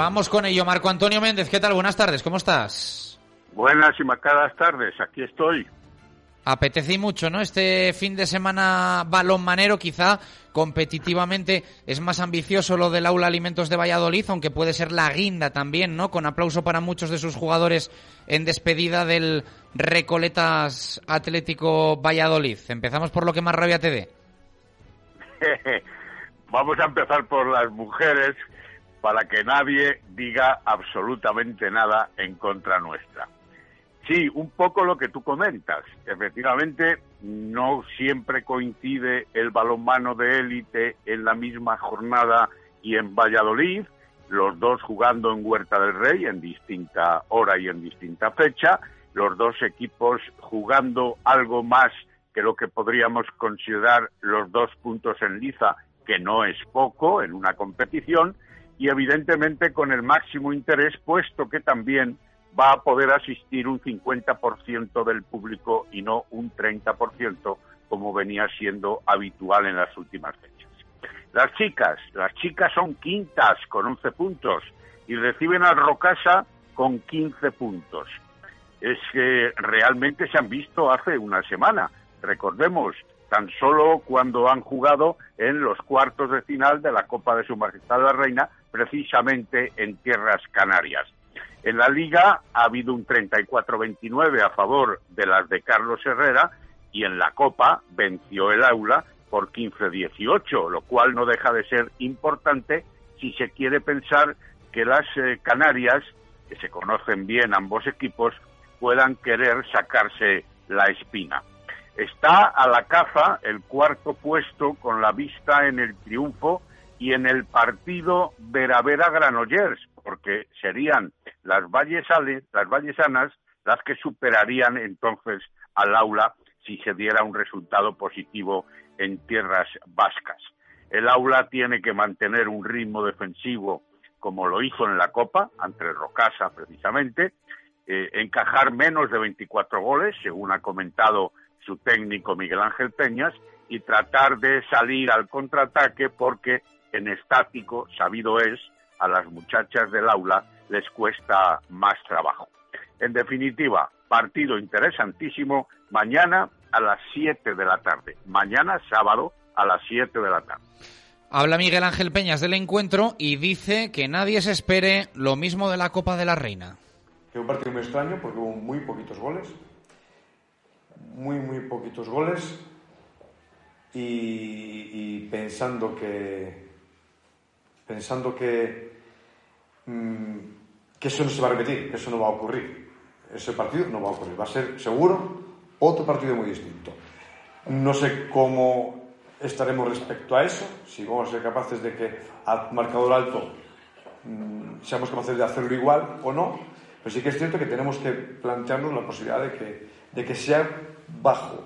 Vamos con ello, Marco Antonio Méndez. ¿Qué tal? Buenas tardes, ¿cómo estás? Buenas y marcadas tardes, aquí estoy. Apetece mucho, ¿no? Este fin de semana balonmanero, quizá competitivamente es más ambicioso lo del Aula Alimentos de Valladolid, aunque puede ser la guinda también, ¿no? Con aplauso para muchos de sus jugadores en despedida del Recoletas Atlético Valladolid. Empezamos por lo que más rabia te dé. Vamos a empezar por las mujeres para que nadie diga absolutamente nada en contra nuestra. Sí, un poco lo que tú comentas. Efectivamente, no siempre coincide el balonmano de élite en la misma jornada y en Valladolid, los dos jugando en Huerta del Rey en distinta hora y en distinta fecha, los dos equipos jugando algo más que lo que podríamos considerar los dos puntos en liza, que no es poco en una competición, y evidentemente con el máximo interés, puesto que también va a poder asistir un 50% del público y no un 30% como venía siendo habitual en las últimas fechas. Las chicas, las chicas son quintas con 11 puntos y reciben al Rocasa con 15 puntos. Es que realmente se han visto hace una semana. Recordemos, tan solo cuando han jugado en los cuartos de final de la Copa de Su Majestad la Reina, precisamente en tierras canarias. En la liga ha habido un 34-29 a favor de las de Carlos Herrera y en la Copa venció el aula por 15-18, lo cual no deja de ser importante si se quiere pensar que las eh, Canarias, que se conocen bien ambos equipos, puedan querer sacarse la espina. Está a la caza el cuarto puesto con la vista en el triunfo y en el partido Veravera Granollers, porque serían las vallesanas, las vallesanas las que superarían entonces al aula si se diera un resultado positivo en tierras vascas. El aula tiene que mantener un ritmo defensivo como lo hizo en la Copa, ante Rocasa precisamente, eh, encajar menos de 24 goles, según ha comentado su técnico Miguel Ángel Peñas y tratar de salir al contraataque porque en estático, sabido es, a las muchachas del aula les cuesta más trabajo. En definitiva, partido interesantísimo mañana a las 7 de la tarde. Mañana sábado a las 7 de la tarde. Habla Miguel Ángel Peñas del encuentro y dice que nadie se espere lo mismo de la Copa de la Reina. Fue un partido muy extraño porque hubo muy poquitos goles muy, muy poquitos goles y, pensando que pensando que, mm, que eso no se va a repetir, que eso no va a ocurrir. Ese partido no va a ocurrir, va a ser seguro otro partido muy distinto. No sé cómo estaremos respecto a eso, si vamos a ser capaces de que al marcador alto mm, seamos capaces de hacerlo igual o no, pero sí que es cierto que tenemos que plantearnos la posibilidad de que, de que sea bajo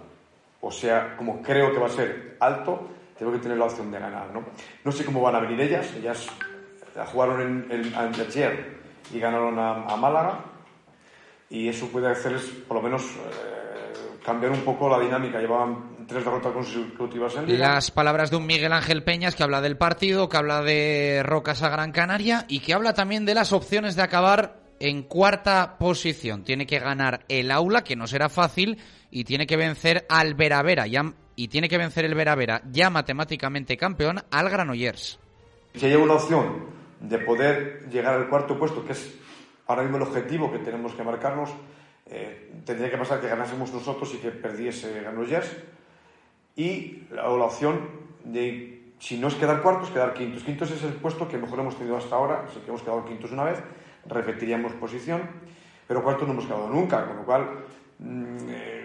o sea, como creo que va a ser alto, tengo que tener la opción de ganar, ¿no? No sé cómo van a venir ellas, ellas jugaron en, en, y ganaron a, Málaga y eso puede hacerles, por lo menos, eh, cambiar un poco la dinámica. Llevaban tres derrotas consecutivas en Liga. Las palabras de un Miguel Ángel Peñas que habla del partido, que habla de Rocas a Gran Canaria y que habla también de las opciones de acabar en cuarta posición. Tiene que ganar el aula, que no será fácil, y tiene que vencer al Veravera ya, y tiene que vencer el Veravera ya matemáticamente campeón al Granollers. Si hay una opción de poder llegar al cuarto puesto, que es ahora mismo el objetivo que tenemos que marcarnos, eh, tendría que pasar que ganásemos nosotros y que perdiese Granollers. Y la, la opción de, si no es quedar cuartos, quedar quintos. Quintos es el puesto que mejor hemos tenido hasta ahora, así que hemos quedado quintos una vez, repetiríamos posición, pero cuartos no hemos quedado nunca, con lo cual mm, eh,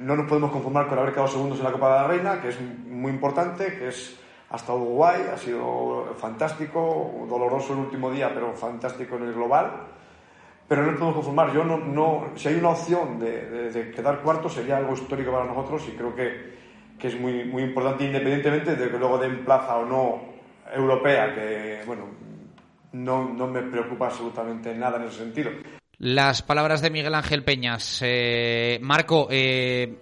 no nos podemos conformar con haber quedado segundos en la Copa de la Reina, que es muy importante, que es ha estado guay, ha sido fantástico, doloroso el último día, pero fantástico en el global. Pero no nos podemos conformar. Yo no, no, si hay una opción de, quedar cuarto, sería algo histórico para nosotros y creo que, que es muy, muy importante, independientemente de que luego den plaza o no europea, que bueno, no, no me preocupa absolutamente nada en ese sentido. Las palabras de Miguel Ángel Peñas. Eh, Marco, eh,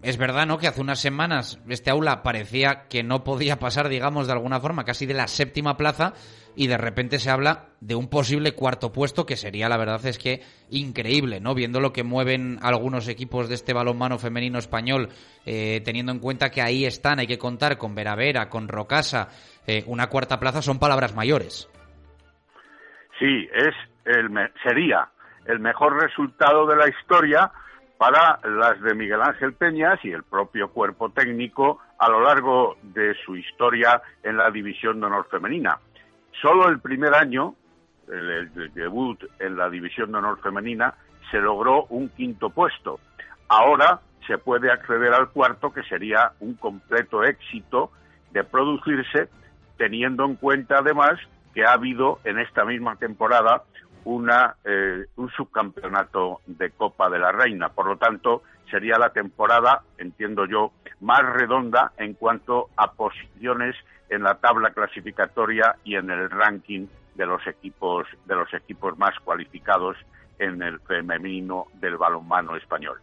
es verdad, ¿no? Que hace unas semanas este aula parecía que no podía pasar, digamos, de alguna forma, casi de la séptima plaza, y de repente se habla de un posible cuarto puesto, que sería, la verdad es que increíble, ¿no? Viendo lo que mueven algunos equipos de este balonmano femenino español, eh, teniendo en cuenta que ahí están, hay que contar con Veravera, con Rocasa, una cuarta plaza, son palabras mayores. Sí, es el, sería el mejor resultado de la historia para las de Miguel Ángel Peñas y el propio cuerpo técnico a lo largo de su historia en la división de honor femenina. Solo el primer año, el, debut en la división de honor femenina, se logró un quinto puesto. Ahora se puede acceder al cuarto, que sería un completo éxito de producirse, teniendo en cuenta además que ha habido en esta misma temporada una, eh, un subcampeonato de Copa de la Reina. Por lo tanto, sería la temporada, entiendo yo, más redonda en cuanto a posiciones en la tabla clasificatoria y en el ranking de los equipos de los equipos más cualificados en el femenino del balonmano español.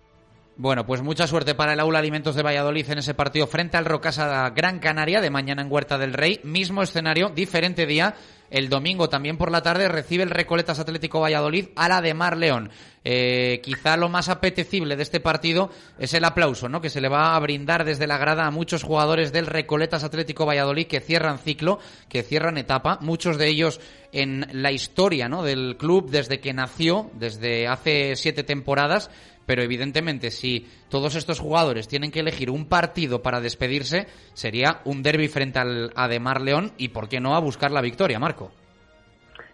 Bueno, pues mucha suerte para el Aula Alimentos de Valladolid en ese partido frente al Rocasa Gran Canaria de mañana en Huerta del Rey. Mismo escenario, diferente día. El domingo también por la tarde recibe el Recoletas Atlético Valladolid a la de Mar León. Eh, quizá lo más apetecible de este partido es el aplauso, ¿no? Que se le va a brindar desde la grada a muchos jugadores del Recoletas Atlético Valladolid que cierran ciclo, que cierran etapa. Muchos de ellos en la historia, ¿no? Del club desde que nació, desde hace siete temporadas pero evidentemente si todos estos jugadores tienen que elegir un partido para despedirse, sería un derby frente al Ademar León y por qué no a buscar la victoria, Marco.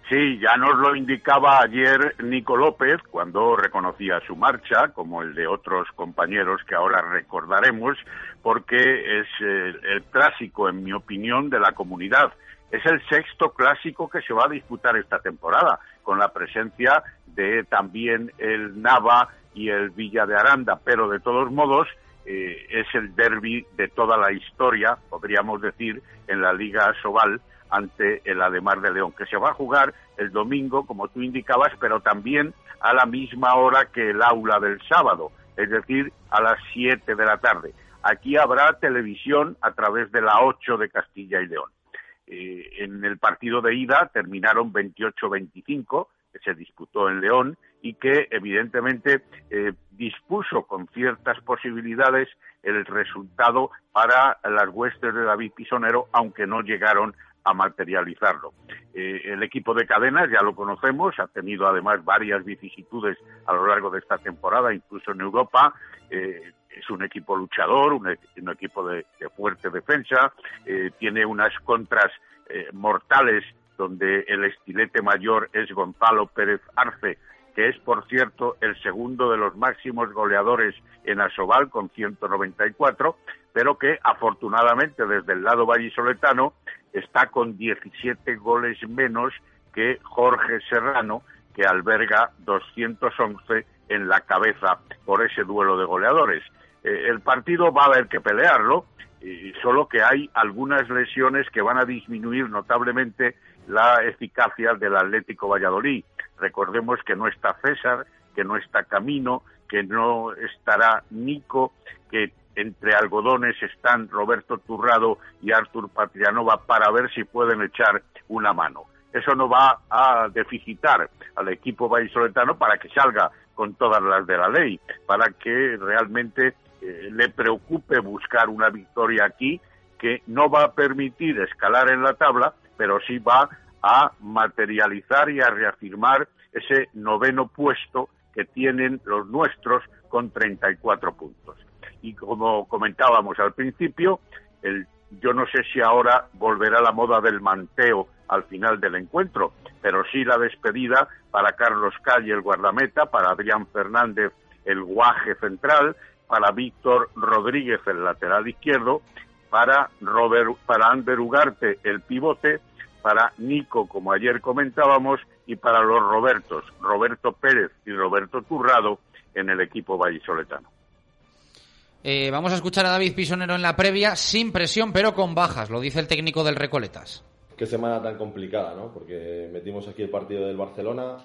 Sí, ya nos lo indicaba ayer Nico López cuando reconocía su marcha, como el de otros compañeros que ahora recordaremos, porque es el, el clásico, en mi opinión, de la comunidad. Es el sexto clásico que se va a disputar esta temporada, con la presencia de también el Nava y el Villa de Aranda, pero de todos modos eh, es el derby de toda la historia, podríamos decir, en la Liga Sobal ante el Ademar de León, que se va a jugar el domingo, como tú indicabas, pero también a la misma hora que el aula del sábado, es decir, a las 7 de la tarde. Aquí habrá televisión a través de la 8 de Castilla y León. Eh, en el partido de ida terminaron 28-25, que se disputó en León, y que evidentemente eh, dispuso con ciertas posibilidades el resultado para las huestes de David Pisonero, aunque no llegaron a materializarlo. Eh, el equipo de cadenas ya lo conocemos, ha tenido además varias vicisitudes a lo largo de esta temporada, incluso en Europa. Eh, es un equipo luchador, un, equipo de, fuerte defensa, tiene unas contras mortales donde el estilete mayor es Gonzalo Pérez Arce, que es, por cierto, el segundo de los máximos goleadores en Asobal con 194, pero que afortunadamente desde el lado vallisoletano está con 17 goles menos que Jorge Serrano, que alberga 211 en la cabeza por ese duelo de goleadores. Eh, el partido va a haber que pelearlo, y solo que hay algunas lesiones que van a disminuir notablemente la eficacia del Atlético Valladolid. Recordemos que no está César, que no está Camino, que no estará Nico, que entre algodones están Roberto Turrado y Artur Patrianova para ver si pueden echar una mano. Eso no va a deficitar al equipo vallisoletano para que salga con todas las de la ley, para que realmente eh, le preocupe buscar una victoria aquí que no va a permitir escalar en la tabla, pero sí va a materializar y a reafirmar ese noveno puesto que tienen los nuestros con 34 puntos. Y como comentábamos al principio, el, yo no sé si ahora volverá la moda del manteo al final del encuentro, pero sí la despedida para Carlos Calle, el guardameta, para Adrián Fernández, el guaje central, para Víctor Rodríguez, el lateral izquierdo, para, Robert, para Ander Ugarte, el pivote, para Nico, como ayer comentábamos, y para los Robertos, Roberto Pérez y Roberto Turrado, en el equipo vallisoletano. Eh, vamos a escuchar a David Pisonero en la previa, sin presión, pero con bajas, lo dice el técnico del Recoletas. Qué semana tan complicada, ¿no? Porque metimos aquí el partido del Barcelona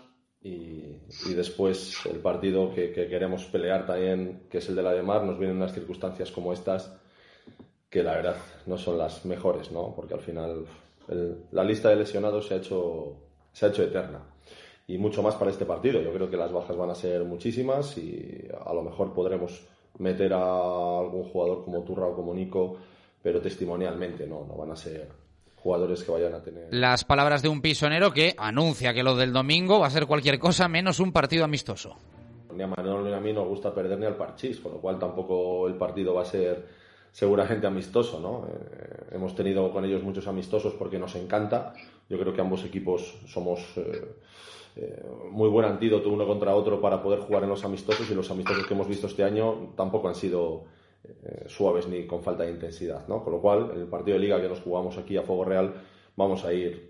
y, después el partido que, queremos pelear también, que es el de la de Mar, nos vienen unas circunstancias como estas que la verdad no son las mejores, ¿no? Porque al final la lista de lesionados se ha hecho, se ha hecho eterna. Y mucho más para este partido. Yo creo que las bajas van a ser muchísimas y a lo mejor podremos meter a algún jugador como Turra o como Nico, pero testimonialmente, no, no van a ser jugadores que vayan a tener. Las palabras de un pisonero que anuncia que lo del domingo va a ser cualquier cosa menos un partido amistoso. Ni a Manuel ni a mí nos gusta perder ni al Parchís, con lo cual tampoco el partido va a ser seguramente amistoso, ¿no? Eh, hemos tenido con ellos muchos amistosos porque nos encanta. Yo creo que ambos equipos somos eh, eh, muy buen antídoto uno contra otro para poder jugar en los amistosos y los amistosos que hemos visto este año tampoco han sido suaves ni con falta de intensidad, ¿no? Con lo cual, en el partido de liga que nos jugamos aquí a Fuego Real, vamos a ir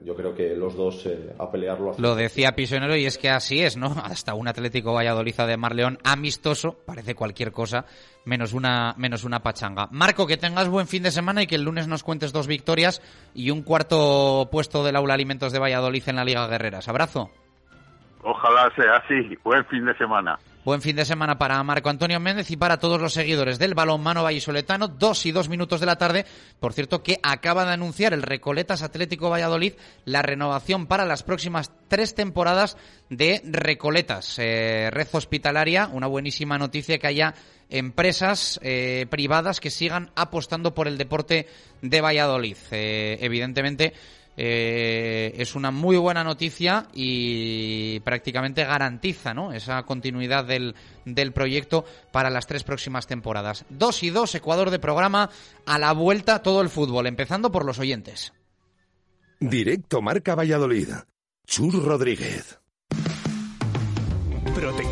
yo creo que los dos eh, a pelearlo. Lo decía Pisonero y es que así es, ¿no? Hasta un Atlético Valladolid de Marleón amistoso, parece cualquier cosa, menos una, menos una pachanga. Marco, que tengas buen fin de semana y que el lunes nos cuentes dos victorias y un cuarto puesto del Aula Alimentos de Valladolid en la Liga Guerreras. Abrazo. Ojalá sea así. Buen fin de semana. Buen fin de semana para Marco Antonio Méndez y para todos los seguidores del balonmano vallisoletano. Dos y dos minutos de la tarde. Por cierto, que acaba de anunciar el Recoletas Atlético Valladolid la renovación para las próximas tres temporadas de Recoletas. Eh, red hospitalaria, una buenísima noticia que haya empresas eh, privadas que sigan apostando por el deporte de Valladolid. Eh, evidentemente eh, es una muy buena noticia y prácticamente garantiza ¿no? esa continuidad del, del proyecto para las tres próximas temporadas. Dos y dos, Ecuador de programa, a la vuelta todo el fútbol, empezando por los oyentes. Directo Marca Valladolid. Chur Rodríguez. Protección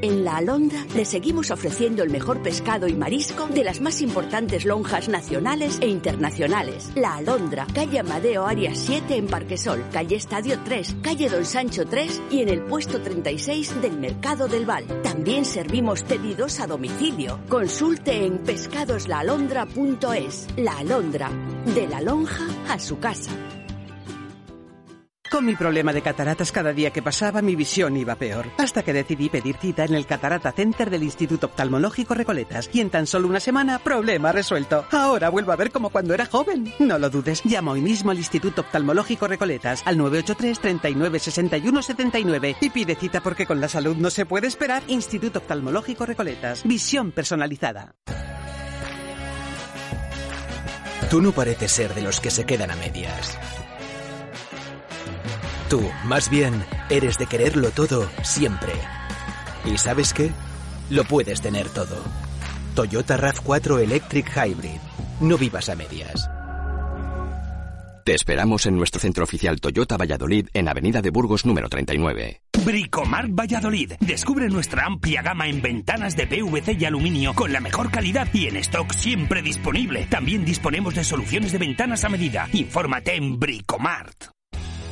En La Alondra le seguimos ofreciendo el mejor pescado y marisco de las más importantes lonjas nacionales e internacionales. La Alondra, calle Amadeo Arias 7 en Parquesol, calle Estadio 3, calle Don Sancho 3 y en el puesto 36 del Mercado del Val. También servimos pedidos a domicilio. Consulte en pescadoslaalondra.es. La Alondra, de la lonja a su casa. Con mi problema de cataratas cada día que pasaba mi visión iba peor, hasta que decidí pedir cita en el Catarata Center del Instituto Oftalmológico Recoletas y en tan solo una semana, problema resuelto. Ahora vuelvo a ver como cuando era joven. No lo dudes, llama hoy mismo al Instituto Oftalmológico Recoletas al 983 39 61 79 y pide cita porque con la salud no se puede esperar. Instituto Oftalmológico Recoletas, visión personalizada. Tú no pareces ser de los que se quedan a medias. Tú, más bien, eres de quererlo todo siempre. ¿Y sabes qué? Lo puedes tener todo. Toyota RAV4 Electric Hybrid. No vivas a medias. Te esperamos en nuestro centro oficial Toyota Valladolid en Avenida de Burgos número 39. Bricomart Valladolid. Descubre nuestra amplia gama en ventanas de PVC y aluminio con la mejor calidad y en stock siempre disponible. También disponemos de soluciones de ventanas a medida. Infórmate en Bricomart.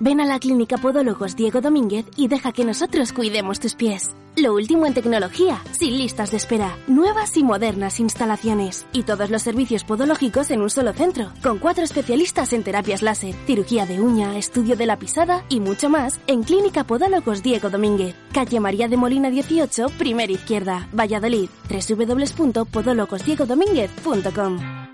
Ven a la Clínica Podólogos Diego Domínguez y deja que nosotros cuidemos tus pies. Lo último en tecnología, sin listas de espera, nuevas y modernas instalaciones y todos los servicios podológicos en un solo centro, con cuatro especialistas en terapias láser, cirugía de uña, estudio de la pisada y mucho más en Clínica Podólogos Diego Domínguez, calle María de Molina 18, primera izquierda, Valladolid, www.podologosdiegodomínguez.com.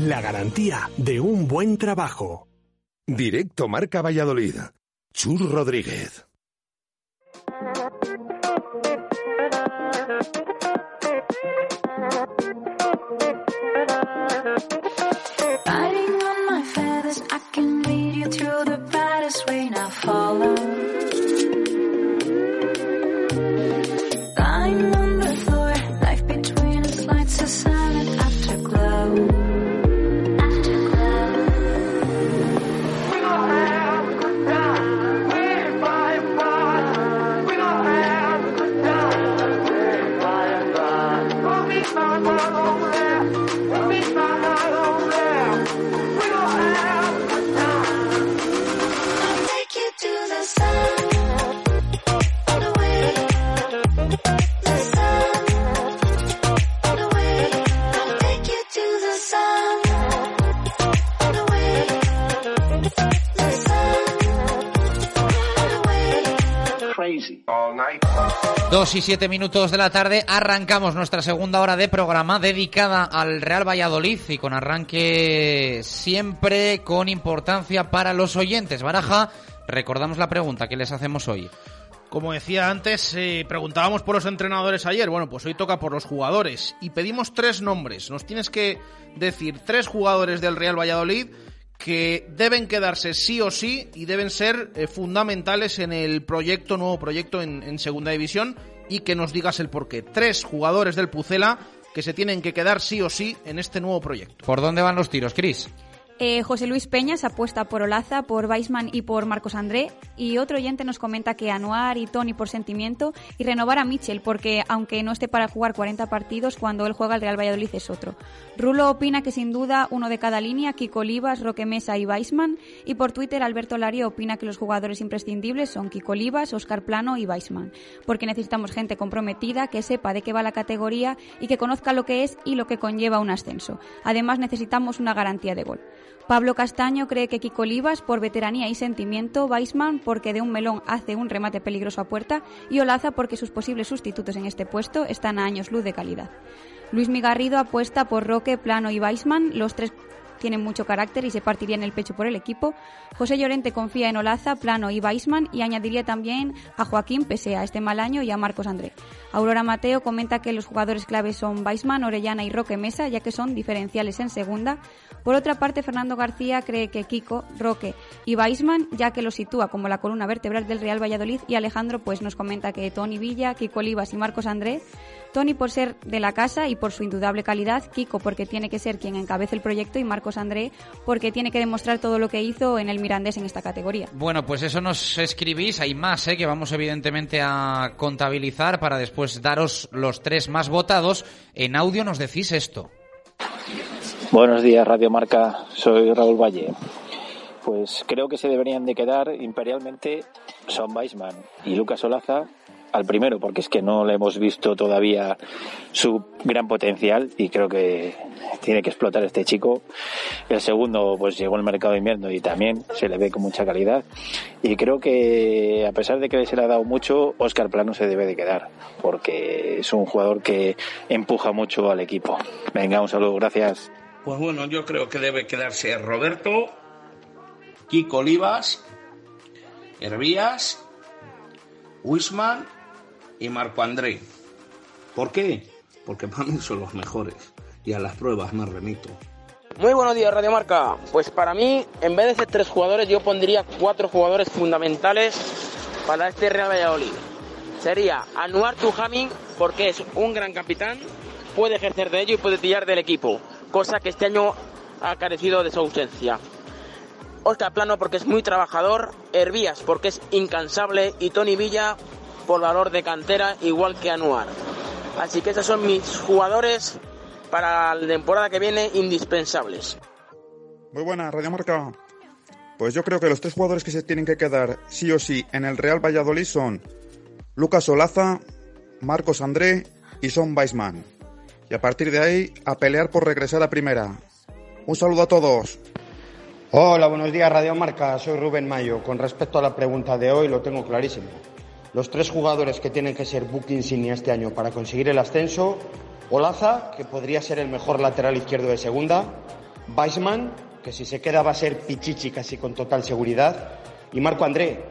la garantía de un buen trabajo. Directo Marca Valladolid. Chur Rodríguez. Dos y siete minutos de la tarde arrancamos nuestra segunda hora de programa dedicada al Real Valladolid y con arranque siempre con importancia para los oyentes. Baraja, recordamos la pregunta que les hacemos hoy. Como decía antes, eh, preguntábamos por los entrenadores ayer. Bueno, pues hoy toca por los jugadores. Y pedimos tres nombres. Nos tienes que decir tres jugadores del Real Valladolid que deben quedarse sí o sí y deben ser eh, fundamentales en el proyecto, nuevo proyecto en, en Segunda División y que nos digas el porqué. Tres jugadores del Pucela que se tienen que quedar sí o sí en este nuevo proyecto. ¿Por dónde van los tiros, Cris? Eh, José Luis Peñas apuesta por Olaza, por Weisman y por Marcos André. Y otro oyente nos comenta que Anuar y Tony por sentimiento y renovar a Michel, porque aunque no esté para jugar 40 partidos, cuando él juega el Real Valladolid es otro. Rulo opina que sin duda uno de cada línea, Kiko Olivas, Roque Mesa y Weisman. Y por Twitter Alberto Lario opina que los jugadores imprescindibles son Kiko Olivas, Oscar Plano y Weisman, porque necesitamos gente comprometida que sepa de qué va la categoría y que conozca lo que es y lo que conlleva un ascenso. Además necesitamos una garantía de gol. Pablo Castaño cree que Kiko Olivas por veteranía y sentimiento, Weisman porque de un melón hace un remate peligroso a puerta y Olaza porque sus posibles sustitutos en este puesto están a años luz de calidad. Luis Migarrido apuesta por Roque, Plano y Weisman, los tres tienen mucho carácter y se partirían el pecho por el equipo. José Llorente confía en Olaza, Plano y Weisman y añadiría también a Joaquín, pese a este mal año, y a Marcos André. Aurora Mateo comenta que los jugadores claves son Weisman, Orellana y Roque Mesa, ya que son diferenciales en segunda. Por otra parte, Fernando García cree que Kiko, Roque y Weisman, ya que los sitúa como la columna vertebral del Real Valladolid, y Alejandro pues nos comenta que Tony Villa, Kiko Olivas y Marcos Andrés Tony por ser de la casa y por su indudable calidad, Kiko porque tiene que ser quien encabece el proyecto y Marcos André porque tiene que demostrar todo lo que hizo en el Mirandés en esta categoría. Bueno, pues eso nos escribís, hay más, ¿eh? que vamos evidentemente a contabilizar para después daros los tres más votados. En audio nos decís esto. Buenos días, Radio Marca. Soy Raúl Valle. Pues creo que se deberían de quedar imperialmente Son Weisman y Lucas Olaza al primero, porque es que no le hemos visto todavía su gran potencial y creo que tiene que explotar este chico. El segundo, pues llegó al mercado de invierno y también se le ve con mucha calidad. Y creo que, a pesar de que se le ha dado mucho, Oscar Plano se debe de quedar, porque es un jugador que empuja mucho al equipo. Venga, un saludo, gracias. Pues bueno, yo creo que debe quedarse Roberto, Kiko Olivas, Hervías, Wisman y Marco André. ¿Por qué? Porque para mí son los mejores y a las pruebas me remito. Muy buenos días, Radio Marca. Pues para mí, en vez de ser tres jugadores, yo pondría cuatro jugadores fundamentales para este Real Valladolid. Sería Anuar Tujamin, porque es un gran capitán, puede ejercer de ello y puede tirar del equipo, cosa que este año ha carecido de su ausencia. Oscar Plano porque es muy trabajador, Hervías porque es incansable y Tony Villa por valor de cantera igual que Anuar. Así que esos son mis jugadores para la temporada que viene indispensables. Muy buena, Radio Marca. Pues yo creo que los tres jugadores que se tienen que quedar sí o sí en el Real Valladolid son Lucas Olaza, Marcos André y Son Weisman. Y a partir de ahí, a pelear por regresar a primera. Un saludo a todos. Hola, buenos días Radio Marca, soy Rubén Mayo. Con respecto a la pregunta de hoy, lo tengo clarísimo. Los tres jugadores que tienen que ser book insignia este año para conseguir el ascenso, Olaza, que podría ser el mejor lateral izquierdo de segunda, Weisman, que si se queda va a ser Pichichi casi con total seguridad, y Marco André.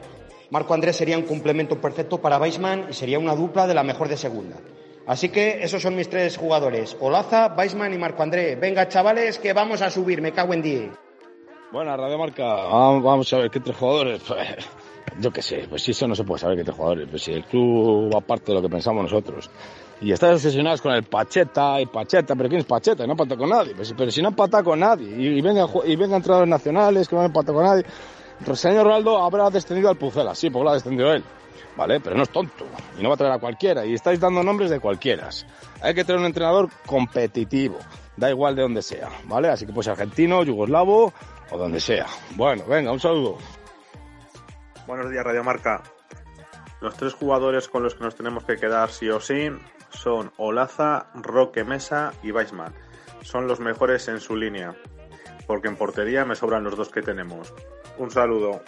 Marco André sería un complemento perfecto para Weisman y sería una dupla de la mejor de segunda. Así que esos son mis tres jugadores, Olaza, Weisman y Marco André. Venga, chavales, que vamos a subir, me cago en 10. Bueno, Radio Marca, vamos a ver qué tres jugadores. Pues, yo qué sé, pues si eso no se puede saber qué tres jugadores. Pues si el club va parte de lo que pensamos nosotros. Y estás obsesionados con el Pacheta y Pacheta, pero ¿quién es Pacheta? No empata con nadie. Pues, pero si no empata con nadie y, venga y venga entradores nacionales que no empata con nadie. Señor Ronaldo habrá descendido al Pucela, sí, porque lo ha descendido él. ¿vale? Pero no es tonto y no va a traer a cualquiera y estáis dando nombres de cualquiera. Hay que tener un entrenador competitivo, da igual de donde sea, ¿vale? Así que pues argentino, yugoslavo o donde sea. Bueno, venga, un saludo. Buenos días, Radio Marca. Los tres jugadores con los que nos tenemos que quedar sí o sí son Olaza, Roque Mesa y Weisman. Son los mejores en su línea, porque en portería me sobran los dos que tenemos. Un saludo.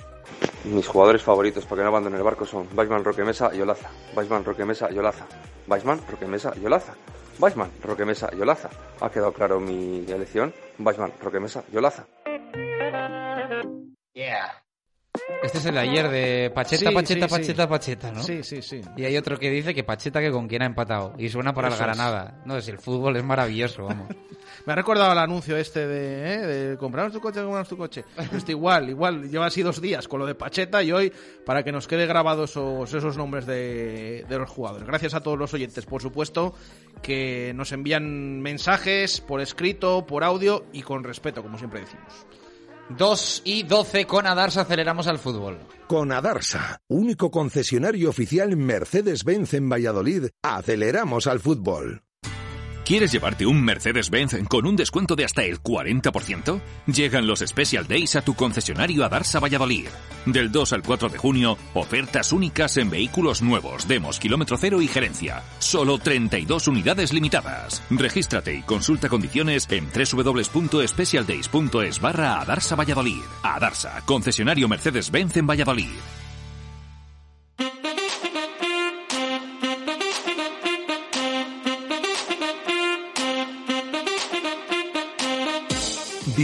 Mis jugadores favoritos para que no abandonen el barco son Weisman, Roque Mesa y Olaza. Weisman, Roque Mesa y Olaza. Weisman, Roque Mesa y Olaza. Weisman, Roque Mesa y Olaza. ¿Ha quedado claro mi elección? Weisman, Roque Mesa y Olaza. Yeah. Este es el de ayer de Pacheta, Sí, Pacheta, sí, sí. Pacheta, Pacheta, ¿no? Sí, sí, sí. Y hay otro que dice que Pacheta que con quién ha empatado. Y suena para el Eso es. Granada. No, si el fútbol es maravilloso, vamos. Me ha recordado el anuncio este de, ¿eh? de compramos tu coche, compramos tu coche. Este igual, igual, lleva así dos días con lo de Pacheta y hoy para que nos quede grabados esos, esos nombres de, de los jugadores. Gracias a todos los oyentes, por supuesto, que nos envían mensajes por escrito, por audio y con respeto, como siempre decimos. 2 y 12 con Adarsa aceleramos al fútbol. Con Adarsa, único concesionario oficial Mercedes-Benz en Valladolid, aceleramos al fútbol. ¿Quieres llevarte un Mercedes-Benz con un descuento de hasta el 40%? Llegan los Special Days a tu concesionario Adarsa Valladolid. Del 2 al 4 de junio, ofertas únicas en vehículos nuevos, demos, kilómetro cero y gerencia. Solo 32 unidades limitadas. Regístrate y consulta condiciones en www.specialdays.es barra Adarsa Valladolid. Adarsa, concesionario Mercedes-Benz en Valladolid.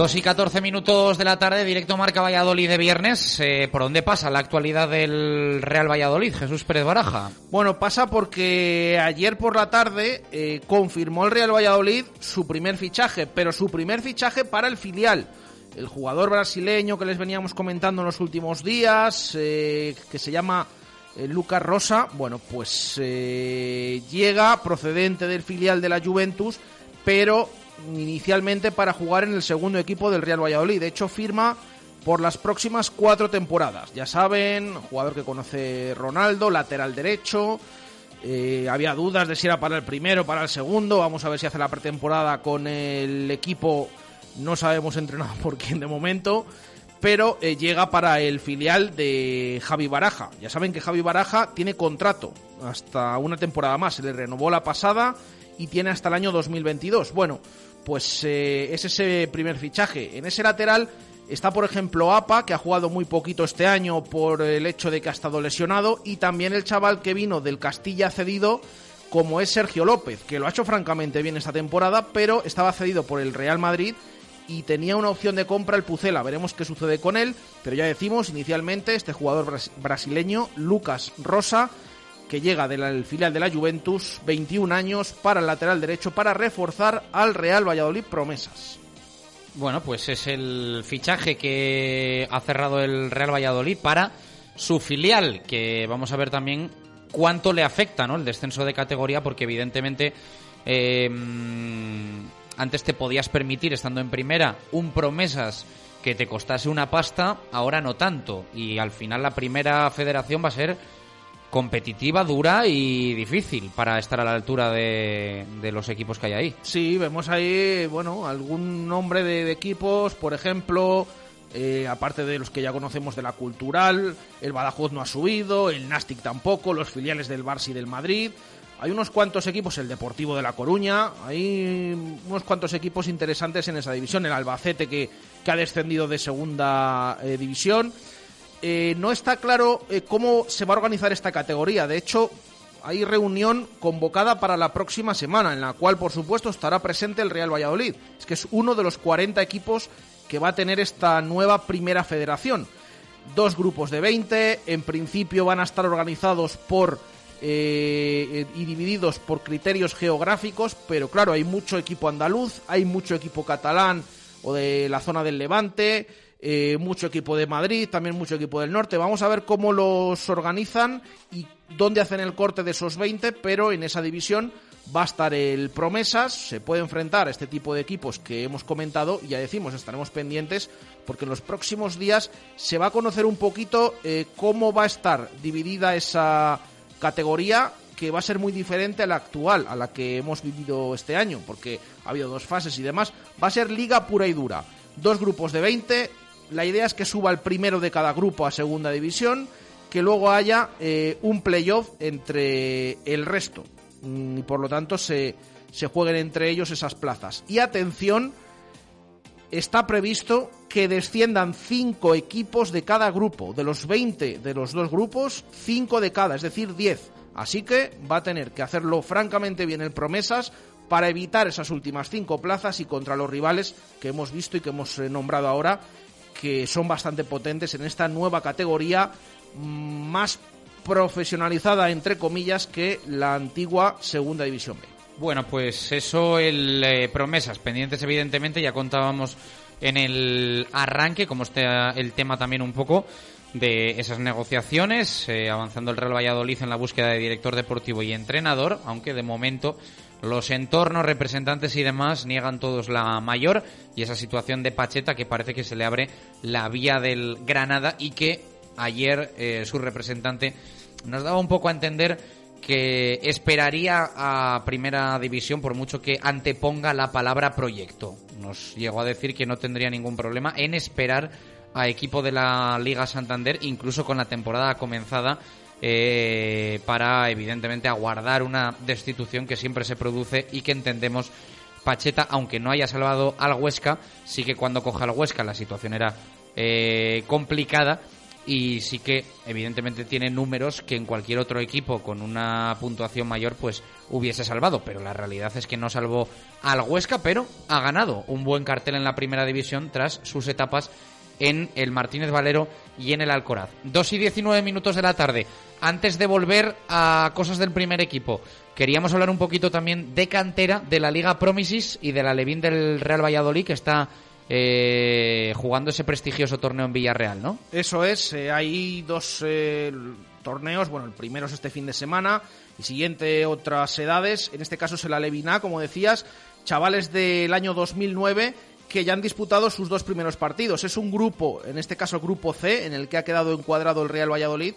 Dos y 14 minutos de la tarde, directo Marca Valladolid de viernes. Eh, ¿Por dónde pasa la actualidad del Real Valladolid? Jesús Pérez Baraja. Bueno, pasa porque ayer por la tarde eh, confirmó el Real Valladolid su primer fichaje, pero su primer fichaje para el filial. el jugador brasileño que les veníamos comentando en los últimos días, eh, que se llama Lucas Rosa, bueno, pues llega procedente del filial de la Juventus, pero inicialmente para jugar en el segundo equipo del Real Valladolid. De hecho, firma por las próximas cuatro temporadas. Ya saben, jugador que conoce Ronaldo, lateral derecho. Eh, había dudas de si era para el primero o para el segundo. Vamos a ver si hace la pretemporada con el equipo. No sabemos entrenado por quién de momento. Pero eh, llega para el filial de Javi Baraja. Ya saben que Javi Baraja tiene contrato hasta una temporada más. Se le renovó la pasada y tiene hasta el año 2022. Bueno, pues eh, es ese primer fichaje. En ese lateral Está, por ejemplo, APA, que ha jugado muy poquito este año por el hecho de que ha estado lesionado, y también el chaval que vino del Castilla cedido, como es Sergio López, que lo ha hecho francamente bien esta temporada, pero estaba cedido por el Real Madrid y tenía una opción de compra el Pucela. Veremos qué sucede con él, pero ya decimos inicialmente este jugador brasileño, Lucas Rosa, que llega del filial de la Juventus, 21 años, para el lateral derecho, para reforzar al Real Valladolid promesas. Bueno, pues es el fichaje que ha cerrado el Real Valladolid para su filial, que vamos a ver también cuánto le afecta ¿no? el descenso de categoría, porque evidentemente em, antes te podías permitir, estando en primera, un promesas que te costase una pasta, ahora no tanto. Y al final la primera federación va a ser competitiva, dura y difícil para estar a la altura de, los equipos que hay ahí. Sí, vemos ahí, bueno, algún nombre de, equipos, por ejemplo, eh, aparte de los que ya conocemos de la Cultural, el Badajoz no ha subido, el Nastic tampoco, los filiales del Barça y del Madrid. Hay unos cuantos equipos, el Deportivo de La Coruña, hay unos cuantos equipos interesantes en esa división, el Albacete que, que ha descendido de segunda eh, división. Eh, no está claro eh, cómo se va a organizar esta categoría. De hecho, hay reunión convocada para la próxima semana, en la cual, por supuesto, estará presente el Real Valladolid. Es que es uno de los 40 equipos que va a tener esta nueva primera federación. Dos grupos de 20, en principio van a estar organizados por eh, y divididos por criterios geográficos, pero claro, hay mucho equipo andaluz, hay mucho equipo catalán o de la zona del Levante, eh, mucho equipo de Madrid, también mucho equipo del norte. Vamos a ver cómo los organizan y dónde hacen el corte de esos 20, pero en esa división va a estar el Promesas, se puede enfrentar a este tipo de equipos que hemos comentado y ya decimos, estaremos pendientes porque en los próximos días se va a conocer un poquito eh, cómo va a estar dividida esa categoría que va a ser muy diferente a la actual, a la que hemos vivido este año, porque ha habido dos fases y demás. Va a ser liga pura y dura. Dos grupos de 20, la idea es que suba el primero de cada grupo a segunda división, que luego haya eh, un playoff entre el resto. Mm, y por lo tanto se, se jueguen entre ellos esas plazas. Y atención, está previsto que desciendan cinco equipos de cada grupo. De los 20 de los dos grupos, cinco de cada, es decir, 10. Así que va a tener que hacerlo francamente bien el Promesas para evitar esas últimas cinco plazas y contra los rivales que hemos visto y que hemos eh, nombrado ahora que son bastante potentes en esta nueva categoría mm, más profesionalizada, entre comillas, que la antigua Segunda División B. Bueno, pues eso, el eh, promesas pendientes, evidentemente, ya contábamos en el arranque, como está el tema también un poco de esas negociaciones, eh, avanzando el Real Valladolid en la búsqueda de director deportivo y entrenador, aunque de momento los entornos, representantes y demás niegan todos la mayor y esa situación de Pacheta que parece que se le abre la vía del Granada y que ayer eh, su representante nos daba un poco a entender que esperaría a Primera División por mucho que anteponga la palabra proyecto. Nos llegó a decir que no tendría ningún problema en esperar a equipo de la Liga Santander, incluso con la temporada comenzada eh, para evidentemente aguardar una destitución que siempre se produce y que entendemos Pacheta, aunque no haya salvado al Huesca, sí que cuando coja al Huesca la situación era eh, complicada y sí que evidentemente tiene números que en cualquier otro equipo con una puntuación mayor pues hubiese salvado, pero la realidad es que no salvó al Huesca, pero ha ganado un buen cartel en la primera división tras sus etapas en el Martínez Valero y en el Alcoraz. 2 y 19 minutos de la tarde. Antes de volver a cosas del primer equipo, queríamos hablar un poquito también de cantera de la Liga Promises y de la Levín del Real Valladolid, que está eh, jugando ese prestigioso torneo en Villarreal, ¿no? Eso es, eh, hay dos eh, torneos, bueno, el primero es este fin de semana, y siguiente otras edades, en este caso es el Aleviná, como decías, chavales del año 2009 que ya han disputado sus dos primeros partidos. Es un grupo, en este caso el grupo C, en el que ha quedado encuadrado el Real Valladolid,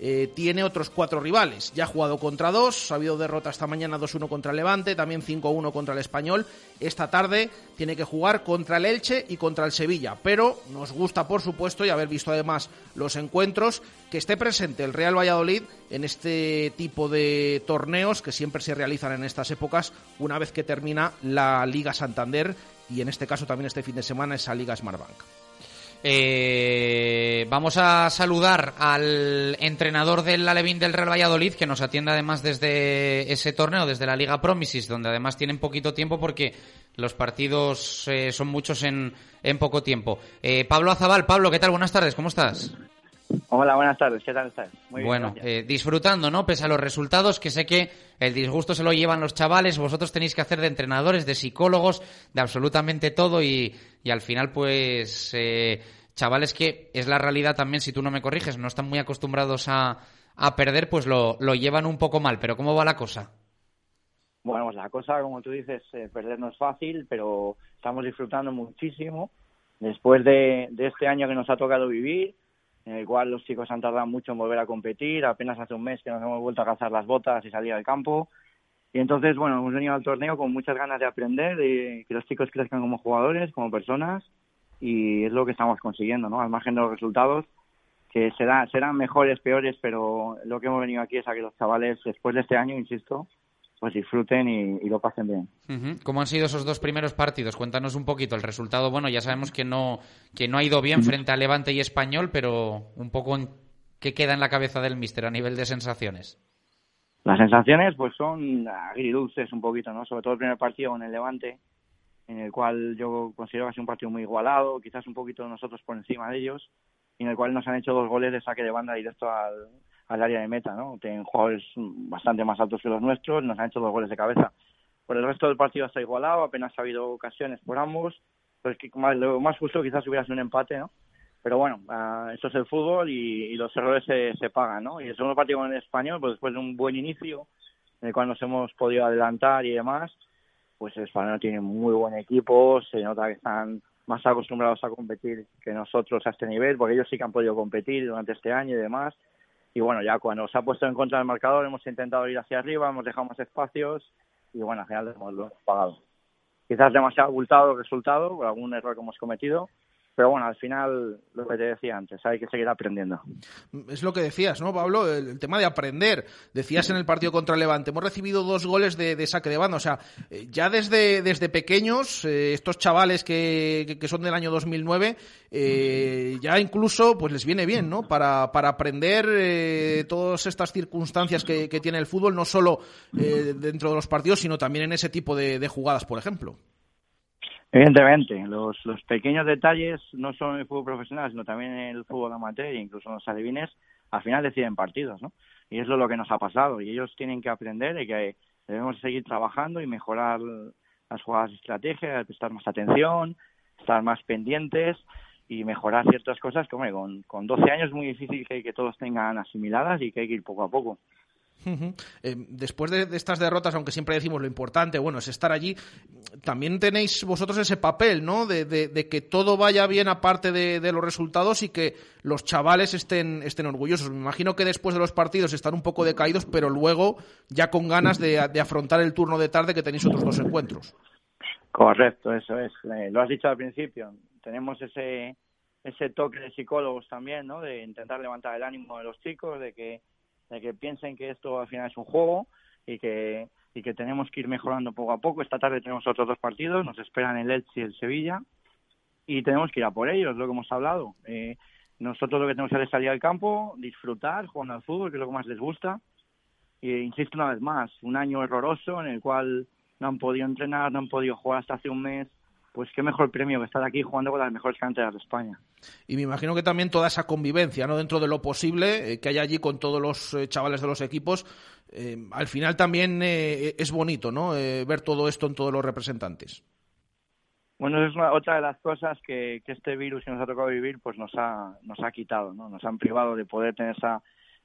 eh, tiene otros cuatro rivales. Ya ha jugado contra dos, ha habido derrota esta mañana 2-1 contra el Levante, también 5-1 contra el Español. Esta tarde tiene que jugar contra el Elche y contra el Sevilla. Pero nos gusta, por supuesto, y haber visto además los encuentros, que esté presente el Real Valladolid en este tipo de torneos que siempre se realizan en estas épocas una vez que termina la Liga Santander y en este caso también este fin de semana esa Liga Smartbank. Eh, vamos a saludar al entrenador del Alevín del Real Valladolid, que nos atiende además desde ese torneo, desde la Liga Promises, donde además tienen poquito tiempo porque los partidos eh, son muchos en, en poco tiempo. Eh, Pablo Azabal, Pablo, ¿qué tal? Buenas tardes, ¿cómo estás? Hola, buenas tardes, ¿qué tal estás? Muy bien, bueno, eh, disfrutando, ¿no? Pese a los resultados, que sé que el disgusto se lo llevan los chavales, vosotros tenéis que hacer de entrenadores, de psicólogos, de absolutamente todo y, y al final, pues, eh, chavales que es la realidad también, si tú no me corriges, no están muy acostumbrados a, a perder, pues lo, lo llevan un poco mal. Pero ¿cómo va la cosa? Bueno, pues la cosa, como tú dices, eh, perder no es fácil, pero estamos disfrutando muchísimo después de, de este año que nos ha tocado vivir, en el cual los chicos han tardado mucho en volver a competir, apenas hace un mes que nos hemos vuelto a calzar las botas y salir al campo. Y entonces, bueno, hemos venido al torneo con muchas ganas de aprender, de que los chicos crezcan como jugadores, como personas, y es lo que estamos consiguiendo, ¿no? Al margen de los resultados, que será, serán mejores, peores, pero lo que hemos venido aquí es a que los chavales, después de este año, insisto, pues disfruten y, y lo pasen bien. ¿Cómo han sido esos dos primeros partidos? Cuéntanos un poquito el resultado. Bueno, ya sabemos que no, que no ha ido bien frente a Levante y Español, pero un poco en qué queda en la cabeza del míster a nivel de sensaciones. Las sensaciones pues son agridulces un poquito, ¿no? Sobre todo el primer partido con el Levante, en el cual yo considero que ha sido un partido muy igualado, quizás un poquito nosotros por encima de ellos, y en el cual nos han hecho dos goles de saque de banda directo al, al área de meta, ¿no? Tienen jugadores bastante más altos que los nuestros, nos han hecho dos goles de cabeza. Por el resto del partido está igualado, apenas ha habido ocasiones por ambos, pues que más, lo más justo quizás hubiera sido un empate, ¿no? Pero bueno, uh, eso es el fútbol y, y, los errores se, se pagan, ¿no? Y el segundo partido con el español, pues después de un buen inicio, en el cual nos hemos podido adelantar y demás, pues el español tiene muy buen equipo, se nota que están más acostumbrados a competir que nosotros a este nivel, porque ellos sí que han podido competir durante este año y demás. Y bueno, ya cuando se ha puesto en contra del marcador hemos intentado ir hacia arriba, hemos dejado más espacios y bueno, al final hemos, pagado. Quizás demasiado abultado el resultado por algún error que hemos cometido, pero bueno, al final, lo que te decía antes, hay que seguir aprendiendo. Es lo que decías, ¿no, Pablo? El, tema de aprender. Decías en el partido contra Levante, hemos recibido dos goles de, saque de banda. O sea, eh, ya desde, desde pequeños, eh, estos chavales que, que, son del año 2009, eh, ya incluso pues les viene bien, ¿no? Para, para aprender eh, todas estas circunstancias que, que, tiene el fútbol, no solo dentro de los partidos, sino también en ese tipo de jugadas, por ejemplo. Evidentemente, los, los pequeños detalles, no solo en el fútbol profesional, sino también en el fútbol amateur e incluso en los alevines, al final deciden partidos, ¿no? Y es lo que nos ha pasado. Y ellos tienen que aprender de que debemos seguir trabajando y mejorar las jugadas de estrategia, prestar más atención, estar más pendientes y mejorar ciertas cosas que, hombre, con, con 12 años es muy difícil que todos tengan asimiladas y que hay que ir poco a poco. Eh, después de, estas derrotas, aunque siempre decimos lo importante, bueno, es estar allí, también tenéis vosotros ese papel, ¿no? De que todo vaya bien aparte de, los resultados y que los chavales estén, estén orgullosos. Me imagino que después de los partidos están un poco decaídos, pero luego ya con ganas de, afrontar el turno de tarde que tenéis otros dos encuentros. Correcto, eso es. Eh, lo has dicho al principio. Tenemos ese, ese toque de psicólogos también, ¿no? De intentar levantar el ánimo de los chicos, de que de que piensen que esto al final es un juego y que y que tenemos que ir mejorando poco a poco. Esta tarde tenemos otros dos partidos, nos esperan el Elche y el Sevilla y tenemos que ir a por ellos, lo que hemos hablado. Eh, nosotros lo que tenemos que hacer es salir al campo, disfrutar, jugando al fútbol, que es lo que más les gusta. E insisto una vez más, un año horroroso en el cual no han podido entrenar, no han podido jugar hasta hace un mes, pues qué mejor premio que estar aquí jugando con las mejores canteras de España. Y me imagino que también toda esa convivencia, ¿no? Dentro de lo posible eh, que hay allí con todos los eh, chavales de los equipos, eh, al final también eh, es bonito, ¿no? ver todo esto en todos los representantes. Bueno, es una, otra de las cosas que, que, este virus que nos ha tocado vivir pues nos ha, nos ha quitado, ¿no? Nos han privado de poder tener esa,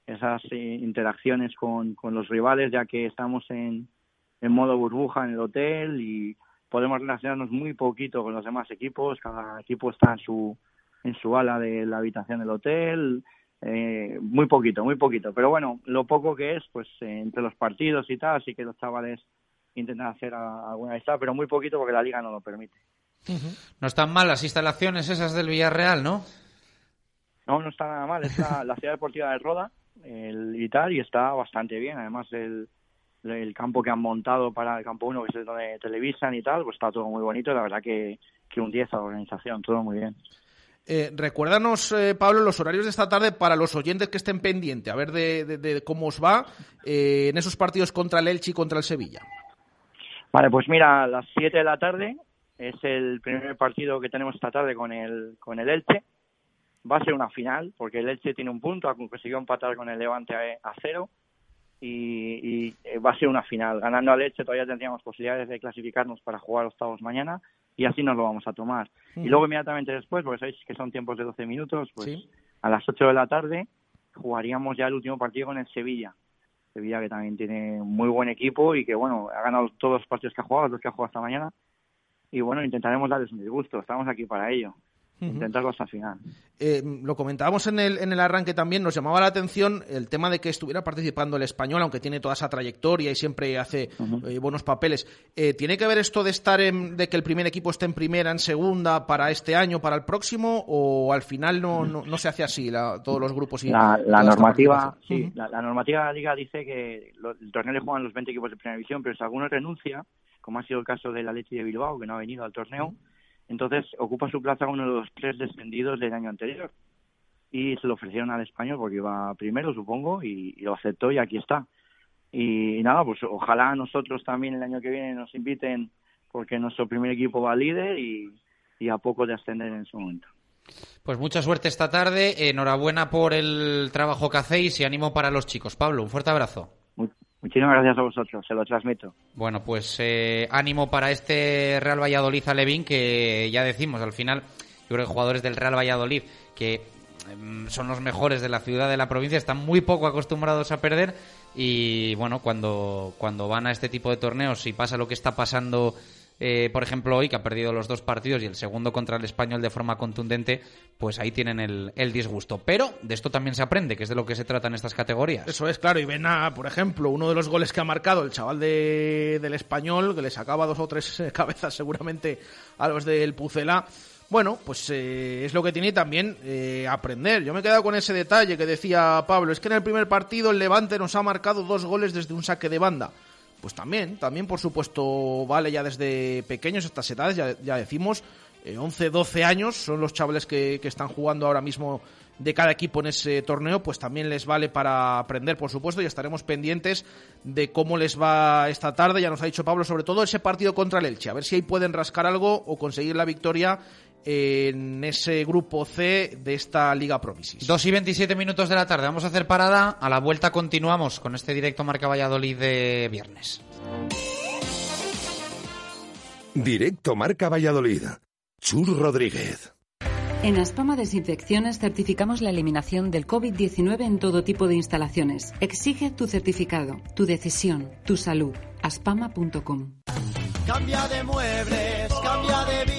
esas interacciones con, con los rivales, ya que estamos en, en modo burbuja en el hotel y podemos relacionarnos muy poquito con los demás equipos. Cada equipo está en su, en su ala de la habitación del hotel. Eh, muy poquito, muy poquito. Pero bueno, lo poco que es, pues eh, entre los partidos y tal, así que los chavales intentan hacer alguna vez, pero muy poquito porque la liga no lo permite. No están mal las instalaciones esas del Villarreal, ¿no? No, no está nada mal. Es la, la ciudad deportiva de Roda el, y tal, y está bastante bien. Además, el, el campo que han montado para el campo 1, que es donde televisan y tal, pues está todo muy bonito. La verdad que, que un 10 a la organización, todo muy bien. Eh, recuérdanos, eh, Pablo, los horarios de esta tarde para los oyentes que estén pendientes, a ver de, cómo os va eh, en esos partidos contra el Elche y contra el Sevilla. Vale, pues mira, a las 7 de la tarde es el primer partido que tenemos esta tarde con el, con el Elche. Va a ser una final, porque el Elche tiene un punto, consiguió empatar con el Levante a, cero. Y, y, va a ser una final. Ganando al Elche todavía tendríamos posibilidades de clasificarnos para jugar octavos mañana y así nos lo vamos a tomar. Y luego inmediatamente después, porque sabéis que son tiempos de 12 minutos, pues a las 8 de la tarde jugaríamos ya el último partido con el Sevilla. Sevilla que también tiene muy buen equipo y que bueno, ha ganado todos los partidos que ha jugado, los que ha jugado esta mañana. Y bueno, intentaremos darles un disgusto, estamos aquí para ello intentarlo hasta el final. Eh, lo comentábamos en el, en el arranque también, nos llamaba la atención el tema de que estuviera participando el español, aunque tiene toda esa trayectoria y siempre hace eh, buenos papeles. Eh, ¿Tiene que ver esto de estar en, de que el primer equipo esté en primera, en segunda, para este año, para el próximo, o al final no, no, se hace así todos los grupos? Y la, normativa, sí, la, normativa de la liga dice que el torneo le juegan los 20 equipos de primera división, pero si alguno renuncia, como ha sido el caso de la Leche de Bilbao, que no ha venido al torneo, entonces ocupa su plaza uno de los tres descendidos del año anterior. Y se lo ofrecieron al español porque iba primero, supongo, y, lo aceptó y aquí está. Y, nada, pues ojalá nosotros también el año que viene nos inviten porque nuestro primer equipo va líder y, a poco de ascender en su momento. Pues mucha suerte esta tarde, enhorabuena por el trabajo que hacéis y ánimo para los chicos. Pablo, un fuerte abrazo. Muchísimas gracias a vosotros, se lo transmito. Bueno, pues eh, ánimo para este Real Valladolid Alevín, que ya decimos, al final, yo creo que jugadores del Real Valladolid, que em, son los mejores de la ciudad, de la provincia, están muy poco acostumbrados a perder y bueno, cuando, cuando van a este tipo de torneos y pasa lo que está pasando eh, por ejemplo, hoy, que ha perdido los dos partidos y el segundo contra el español de forma contundente, pues ahí tienen el, disgusto. Pero de esto también se aprende, que es de lo que se trata en estas categorías. Eso es, claro. Y ven a, por ejemplo, uno de los goles que ha marcado el chaval de, del español, que le sacaba dos o tres eh, cabezas seguramente a los del Pucela. Bueno, pues eh, es lo que tiene también aprender. Yo me he quedado con ese detalle que decía Pablo. Es que en el primer partido el Levante nos ha marcado dos goles desde un saque de banda pues también, también por supuesto vale ya desde pequeños estas edades, ya, ya decimos, 11, eh, 12 años son los chavales que, que, están jugando ahora mismo de cada equipo en ese torneo, pues también les vale para aprender, por supuesto, y estaremos pendientes de cómo les va esta tarde, ya nos ha dicho Pablo, sobre todo ese partido contra el Elche, a ver si ahí pueden rascar algo o conseguir la victoria en ese grupo C de esta Liga Promisis. 2 y 27 minutos de la tarde. Vamos a hacer parada. A la vuelta continuamos con este directo Marca Valladolid de viernes. Directo Marca Valladolid. Chur Rodríguez. En Aspama Desinfecciones certificamos la eliminación del COVID-19 en todo tipo de instalaciones. Exige tu certificado, tu decisión, tu salud. aspama.com. Cambia de muebles, cambia de vida,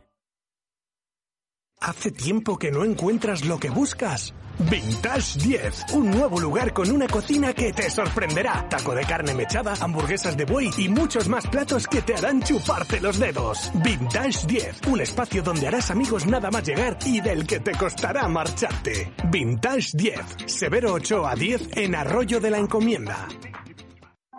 ¿Hace tiempo que no encuentras lo que buscas? Vintage 10, un nuevo lugar con una cocina que te sorprenderá. Taco de carne mechada, hamburguesas de buey y muchos más platos que te harán chuparte los dedos. Vintage 10, un espacio donde harás amigos nada más llegar y del que te costará marcharte. Vintage 10, Severo 8 a 10 en Arroyo de la Encomienda.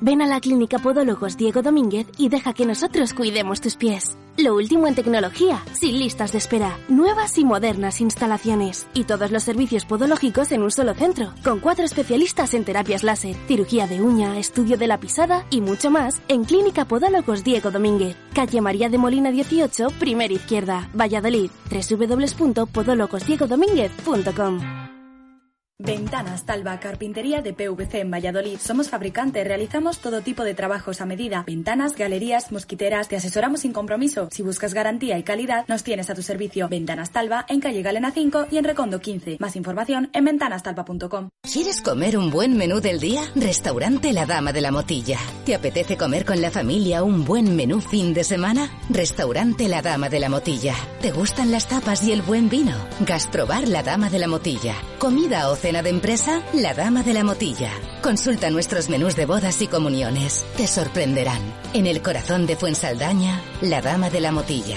Ven a la Clínica Podólogos Diego Domínguez y deja que nosotros cuidemos tus pies. Lo último en tecnología, sin listas de espera, nuevas y modernas instalaciones y todos los servicios podológicos en un solo centro, con cuatro especialistas en terapias láser, cirugía de uña, estudio de la pisada y mucho más en Clínica Podólogos Diego Domínguez, calle María de Molina 18, primera izquierda, Valladolid, www.podologosdiegodomínguez.com. Ventanas Talva Carpintería de PVC en Valladolid. Somos fabricantes, realizamos todo tipo de trabajos a medida. Ventanas, galerías, mosquiteras, te asesoramos sin compromiso. Si buscas garantía y calidad, nos tienes a tu servicio. Ventanas Talva en calle Galena 5 y en Recondo 15. Más información en ventanastalva.com. ¿Quieres comer un buen menú del día? Restaurante La Dama de la Motilla. ¿Te apetece comer con la familia un buen menú fin de semana? Restaurante La Dama de la Motilla. ¿Te gustan las tapas y el buen vino? Gastrobar La Dama de la Motilla. Comida o cena de empresa, La Dama de la Motilla. Consulta nuestros menús de bodas y comuniones. Te sorprenderán. En el corazón de Fuensaldaña, La Dama de la Motilla.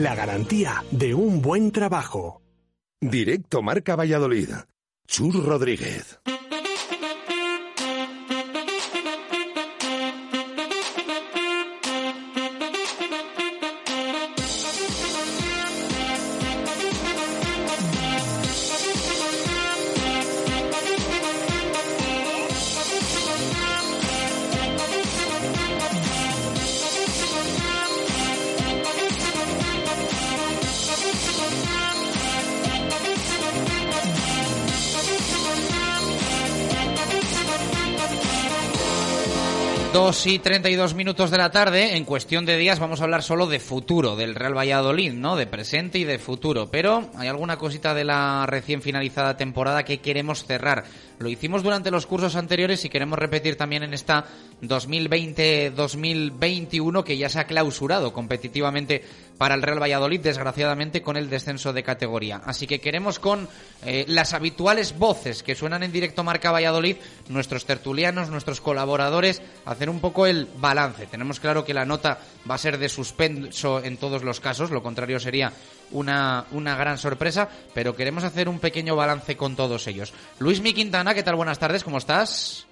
la garantía de un buen trabajo. Directo Marca Valladolid. Chur Rodríguez. Dos y 32 minutos de la tarde, en cuestión de días vamos a hablar solo de futuro, del Real Valladolid, ¿no? De presente y de futuro. Pero hay alguna cosita de la recién finalizada temporada que queremos cerrar. Lo hicimos durante los cursos anteriores y queremos repetir también en esta 2020-2021 que ya se ha clausurado competitivamente para el Real Valladolid, desgraciadamente con el descenso de categoría. Así que queremos con eh, las habituales voces que suenan en directo Marca Valladolid, nuestros tertulianos, nuestros colaboradores, hacer un poco el balance. Tenemos claro que la nota va a ser de suspenso en todos los casos, lo contrario sería una, una gran sorpresa, pero queremos hacer un pequeño balance con todos ellos. Luis Mi Quintana, ¿qué tal? Buenas tardes, ¿cómo estás?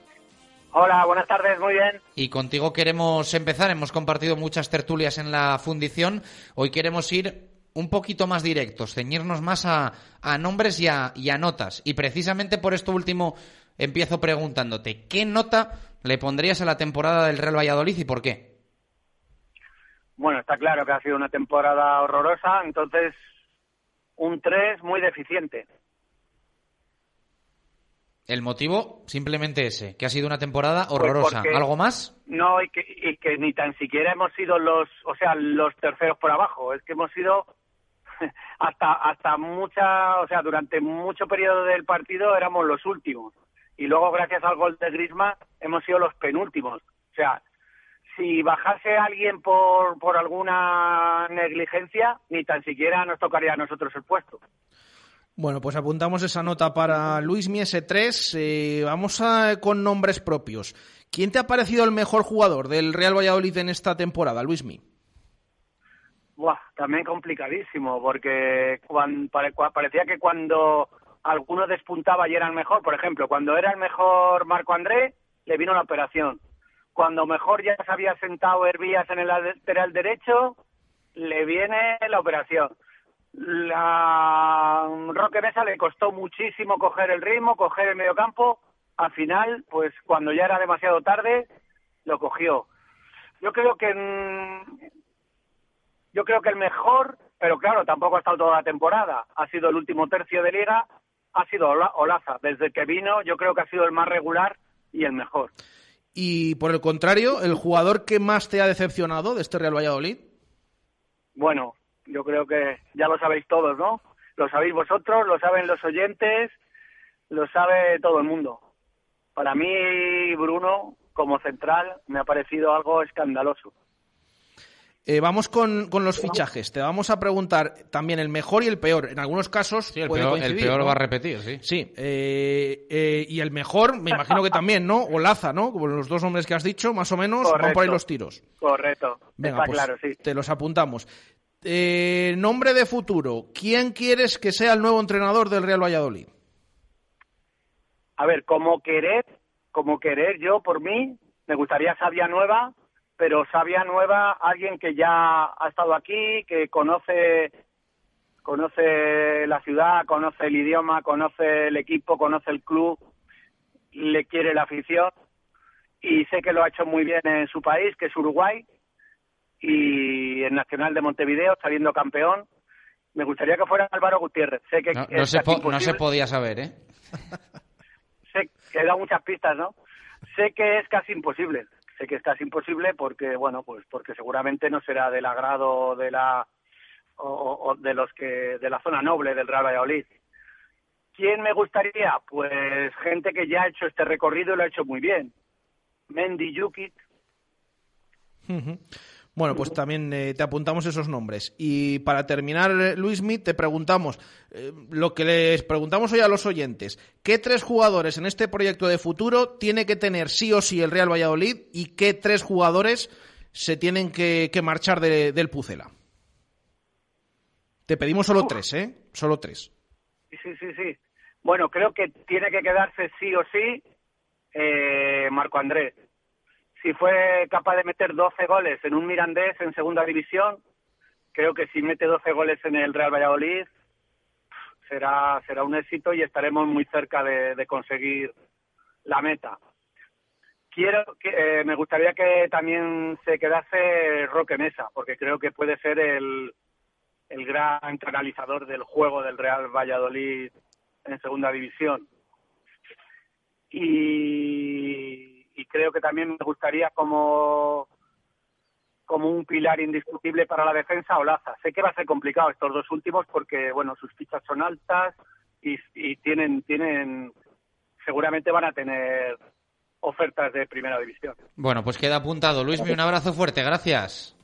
Hola, buenas tardes, muy bien. Y contigo queremos empezar, hemos compartido muchas tertulias en la fundición, hoy queremos ir un poquito más directos, ceñirnos más a, a nombres y a, y a notas. Y precisamente por esto último empiezo preguntándote, ¿qué nota le pondrías a la temporada del Real Valladolid y por qué? Bueno, está claro que ha sido una temporada horrorosa, entonces un 3 muy deficiente. El motivo simplemente ese, que ha sido una temporada horrorosa. porque- ¿Algo más? No, y que, y que ni tan siquiera hemos sido los, o sea, los terceros por abajo, es que hemos sido hasta hasta mucha, o sea, durante mucho periodo del partido éramos los últimos y luego gracias al gol de Griezmann hemos sido los penúltimos. O sea, si bajase alguien por por alguna negligencia, ni tan siquiera nos tocaría a nosotros el puesto. Bueno, pues apuntamos esa nota para Luis Miese 3. Eh, vamos a, con nombres propios. ¿Quién te ha parecido el mejor jugador del Real Valladolid en esta temporada, Luismi? Buah, también complicadísimo, porque parecía que cuando alguno despuntaba y era el mejor, por ejemplo, cuando era el mejor Marco André, le vino la operación. Cuando mejor ya se había sentado Hervías en el lateral derecho, le viene la operación. La Roque Mesa le costó muchísimo coger el ritmo, coger el mediocampo. Al final, pues cuando ya era demasiado tarde, lo cogió. Yo creo que yo creo que el mejor, pero claro, tampoco ha estado toda la temporada. Ha sido el último tercio de liga, ha sido Olaza. Desde que vino, yo creo que ha sido el más regular y el mejor. Y por el contrario, el jugador que más te ha decepcionado de este Real Valladolid. Bueno, yo creo que ya lo sabéis todos, ¿no? Lo sabéis vosotros, lo saben los oyentes, lo sabe todo el mundo. Para mí, Bruno, como central, me ha parecido algo escandaloso. Eh, vamos con, los fichajes. Te vamos a preguntar también el mejor y el peor. En algunos casos el, peor, va a repetir, sí. Sí. Eh, eh, y el mejor, me imagino que también, ¿no? O Laza, ¿no? Como los dos nombres que has dicho, más o menos, van por ahí los tiros. Correcto. Venga, pues claro, sí. Te los apuntamos. nombre de futuro. ¿Quién quieres que sea el nuevo entrenador del Real Valladolid? A ver, como querer, como querer yo por mí, me gustaría Sabia Nueva, pero Sabia Nueva, alguien que ya ha estado aquí, que conoce conoce la ciudad, conoce el idioma, conoce el equipo, conoce el club, le quiere la afición y sé que lo ha hecho muy bien en su país, que es Uruguay, y en Nacional de Montevideo, saliendo campeón. Me gustaría que fuera Álvaro Gutiérrez. Sé que no, se, no se podía saber, ¿eh? sé que da muchas pistas, ¿no? Sé que es casi imposible sé que es casi imposible porque bueno pues porque seguramente no será del agrado de la o, de los que de la zona noble del Real Valladolid. Quién me gustaría pues gente que ya ha hecho este recorrido y lo ha hecho muy bien. Mendy Yukit bueno, pues también eh, te apuntamos esos nombres. Y para terminar, eh, Luis Smith, te preguntamos eh, lo que les preguntamos hoy a los oyentes. ¿Qué tres jugadores en este proyecto de futuro tiene que tener sí o sí el Real Valladolid y qué tres jugadores se tienen que, marchar del Pucela? Te pedimos solo tres, ¿eh? Solo tres. Sí, sí, sí. Bueno, creo que tiene que quedarse sí o sí Marco Andrés si fue capaz de meter 12 goles en un Mirandés en segunda división, creo que si mete 12 goles en el Real Valladolid será será un éxito y estaremos muy cerca de, conseguir la meta. Quiero que eh, me gustaría que también se quedase Roque Mesa, porque creo que puede ser el, el gran canalizador del juego del Real Valladolid en segunda división. Y y creo que también me gustaría como como un pilar indiscutible para la defensa Olaza. Sé que va a ser complicado estos dos últimos porque bueno sus fichas son altas y, y tienen tienen seguramente van a tener ofertas de primera división. Bueno, pues queda apuntado. Luis, un abrazo fuerte, gracias.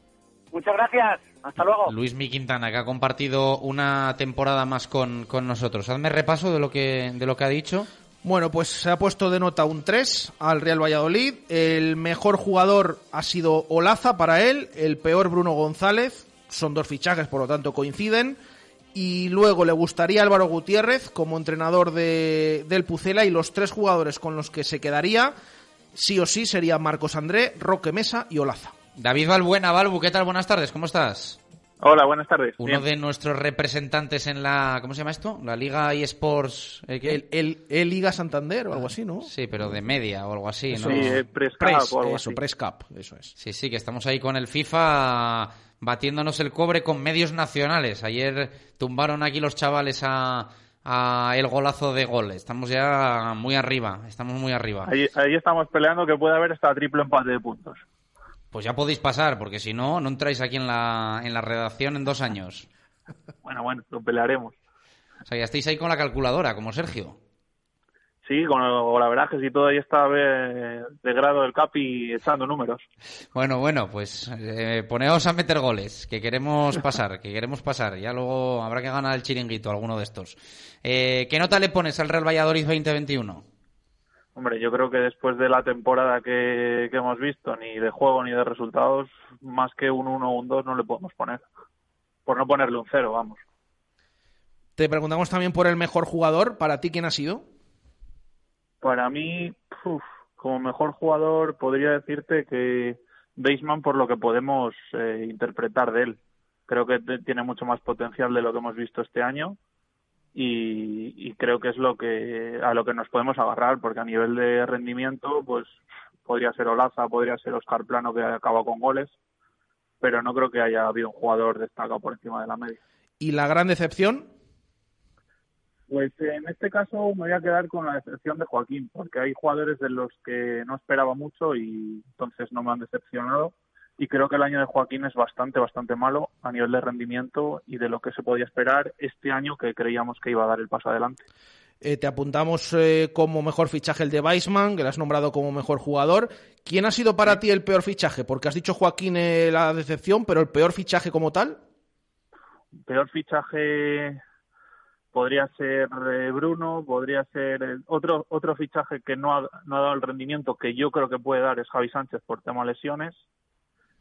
Muchas gracias, hasta luego. Luis Mi Quintana, que ha compartido una temporada más con, con nosotros. Hazme repaso de lo que, de lo que ha dicho. Bueno, pues se ha puesto de nota un 3 al Real Valladolid. El mejor jugador ha sido Olaza para él, el peor Bruno González. Son dos fichajes, por lo tanto coinciden. Y luego le gustaría Álvaro Gutiérrez como entrenador de, del Pucela y los tres jugadores con los que se quedaría, sí o sí, serían Marcos André, Roque Mesa y Olaza. David Valbuena, Balbu, ¿qué tal? Buenas tardes, ¿cómo estás? Hola, buenas tardes. Uno de nuestros representantes en la, ¿cómo se llama esto? La Liga eSports. ¿eh, el, el, Liga Santander o algo así, ¿no? Sí, pero de media o algo así, ¿no? Sí, Press, eso, Press Cup, eso es. Sí, sí, que estamos ahí con el FIFA batiéndonos el cobre con medios nacionales. Ayer tumbaron aquí los chavales a, a el golazo de gol. Estamos ya muy arriba, estamos muy arriba. Ahí, ahí estamos peleando que puede haber hasta triple empate de puntos. Pues ya podéis pasar, porque si no, no entráis aquí en la, en la redacción en dos años. Bueno, bueno, lo pelearemos. O sea, ya estáis ahí con la calculadora, como Sergio. Sí, con, la verdad que si todo ahí está de, grado del CAPI echando números. Bueno, bueno, pues eh, poneos a meter goles, que queremos pasar, que queremos pasar. Ya luego habrá que ganar el chiringuito, alguno de estos. Eh, ¿Qué nota le pones al Real Valladolid 2021? Hombre, yo creo que después de la temporada que, que hemos visto, ni de juego ni de resultados, más que un 1 o un 2 no le podemos poner. Por no ponerle un 0, vamos. Te preguntamos también por el mejor jugador. ¿Para ti quién ha sido? Para mí, uf, como mejor jugador, podría decirte que Baseman, por lo que podemos eh, interpretar de él. Creo que tiene mucho más potencial de lo que hemos visto este año y, y creo que es lo que a lo que nos podemos agarrar, porque a nivel de rendimiento, pues podría ser Olaza, podría ser Oscar Plano que acaba con goles, pero no creo que haya habido un jugador destacado por encima de la media. ¿Y la gran decepción? Pues en este caso me voy a quedar con la decepción de Joaquín, porque hay jugadores de los que no esperaba mucho y entonces no me han decepcionado. Y creo que el año de Joaquín es bastante, bastante malo a nivel de rendimiento y de lo que se podía esperar este año que creíamos que iba a dar el paso adelante. Eh, te apuntamos eh, como mejor fichaje el de Weissman, que lo has nombrado como mejor jugador. ¿Quién ha sido para ti el peor fichaje? Porque has dicho Joaquín eh, la decepción, pero el peor fichaje como tal. Peor fichaje podría ser Bruno, podría ser otro otro fichaje que no ha, no ha dado el rendimiento que yo creo que puede dar es Javi Sánchez por tema lesiones.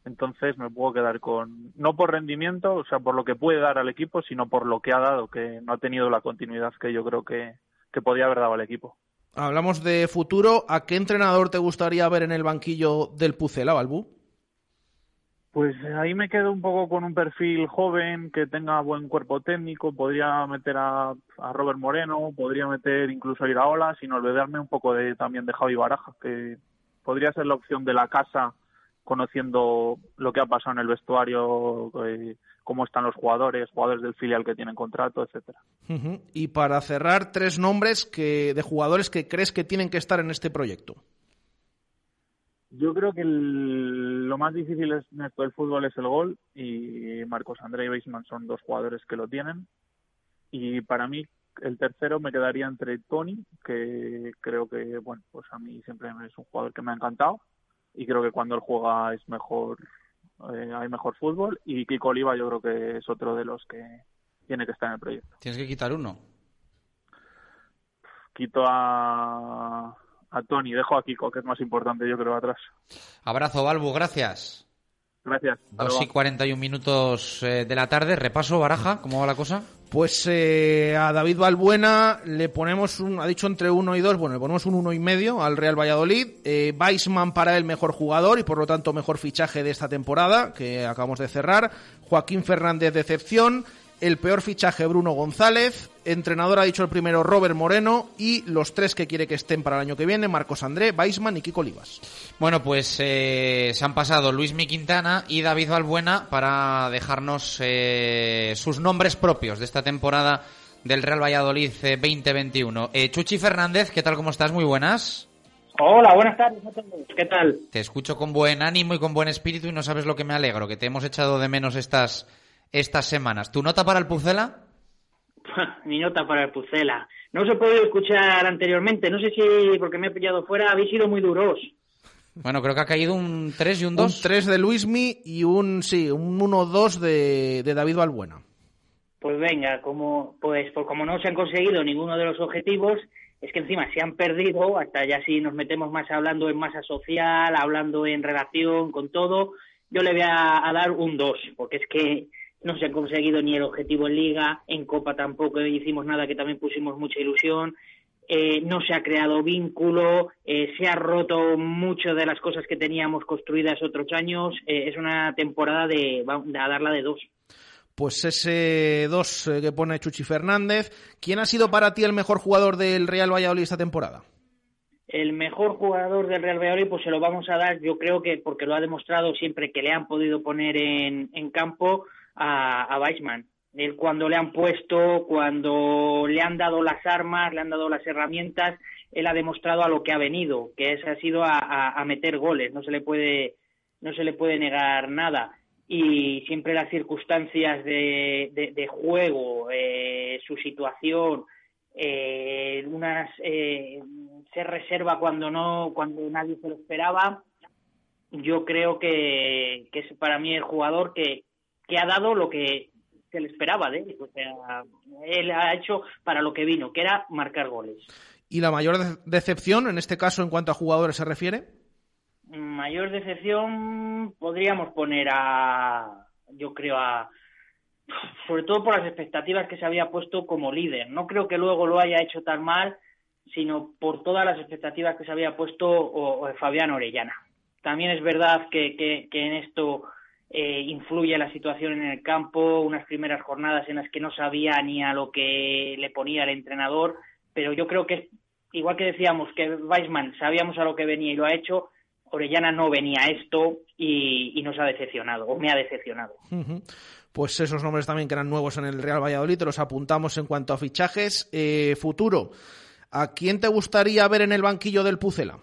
Entonces me puedo quedar con no por rendimiento, o sea, por lo que puede dar al equipo, sino por lo que ha dado, que no ha tenido la continuidad que yo creo que, que podía haber dado al equipo. Hablamos de futuro. ¿A qué entrenador te gustaría ver en el banquillo del Pucela, Balbú? Pues eh, ahí me quedo un poco con un perfil joven que tenga buen cuerpo técnico. Podría meter a, a Robert Moreno, podría meter incluso a Iraola, sin olvidarme un poco de también de Javi Baraja, que podría ser la opción de la casa, conociendo lo que ha pasado en el vestuario, eh, cómo están los jugadores, jugadores del filial que tienen contrato, etcétera. Y para cerrar, tres nombres que, de jugadores que crees que tienen que estar en este proyecto. Yo creo que el- lo más difícil es, en esto del fútbol es el gol y Marcos André y Beisman son dos jugadores que lo tienen. Y para mí el tercero me quedaría entre Tony, que creo que, bueno, pues a mí siempre es un jugador que me ha encantado y creo que cuando él juega es mejor, eh, hay mejor fútbol. Y Kiko Oliva yo creo que es otro de los que tiene que estar en el proyecto. Tienes que quitar uno. Quito a, a Tony, dejo a Kiko, que es más importante yo creo atrás. Abrazo, Balbu, gracias. Gracias. Hasta 2 y luego. 41 minutos eh, de la tarde. Repaso, Baraja, ¿cómo va la cosa? Pues eh, a David Balbuena le ponemos un, ha dicho entre uno y dos, bueno, le ponemos un uno y medio al Real Valladolid. Eh, Weissman para el mejor jugador y por lo tanto mejor fichaje de esta temporada que acabamos de cerrar. Joaquín Fernández decepción. El peor fichaje Bruno González. Entrenador ha dicho el primero Robert Moreno y los tres que quiere que estén para el año que viene Marcos André, Weissman y Kiko Olivas. Bueno, pues eh, se han pasado Luis Mi Quintana y David Balbuena para dejarnos eh, sus nombres propios de esta temporada del Real Valladolid eh, 2021. Eh, Chuchi Fernández, ¿qué tal? ¿Cómo estás? Muy buenas. Hola, buenas tardes. ¿Qué tal? Te escucho con buen ánimo y con buen espíritu y no sabes lo que me alegro, que te hemos echado de menos estas, estas semanas. ¿Tu nota para el Pucela? Mi nota para el Pucela. No os he podido escuchar anteriormente. No sé si porque me he pillado fuera habéis sido muy duros. Bueno, creo que ha caído un 3 y un 2. Un 3 de Luismi y un, sí, un 1-2 de, de David Balbuena. Pues venga, como pues por como no se han conseguido ninguno de los objetivos, es que encima se han perdido, hasta ya si nos metemos más hablando en masa social, hablando en relación con todo, yo le voy a, a dar un 2, porque es que no se ha conseguido ni el objetivo en liga, en Copa tampoco hicimos nada que también pusimos mucha ilusión, eh, no se ha creado vínculo, eh, se ha roto mucho de las cosas que teníamos construidas otros años, eh, es una temporada de, a darla de dos. Pues ese 2 que pone Chuchi Fernández. ¿Quién ha sido para ti el mejor jugador del Real Valladolid esta temporada? El mejor jugador del Real Valladolid, pues se lo vamos a dar, yo creo que porque lo ha demostrado siempre que le han podido poner en, en campo a, a Weissman. Cuando le han puesto, cuando le han dado las armas, le han dado las herramientas, él ha demostrado a lo que ha venido, que es, ha sido a, meter goles, no se le puede, no se le puede negar nada. Y siempre las circunstancias de juego, eh, su situación, eh, unas eh, se reserva cuando no cuando nadie se lo esperaba yo creo que, que es para mí el jugador que, que ha dado lo que se le esperaba de él o sea él ha hecho para lo que vino que era marcar goles ¿Y la mayor decepción, en este caso, en cuanto a jugadores se refiere? Mayor decepción podríamos poner a, yo creo, a, sobre todo por las expectativas que se había puesto como líder. No creo que luego lo haya hecho tan mal, sino por todas las expectativas que se había puesto o, Fabián Orellana. También es verdad que, que, en esto eh, influye la situación en el campo, unas primeras jornadas en las que no sabía ni a lo que le ponía el entrenador, pero yo creo que igual que decíamos que Weisman sabíamos a lo que venía y lo ha hecho, Orellana no venía a esto y, nos ha decepcionado, o me ha decepcionado. Pues esos nombres también que eran nuevos en el Real Valladolid, los apuntamos en cuanto a fichajes. Eh, futuro, ¿a quién te gustaría ver en el banquillo del Pucela?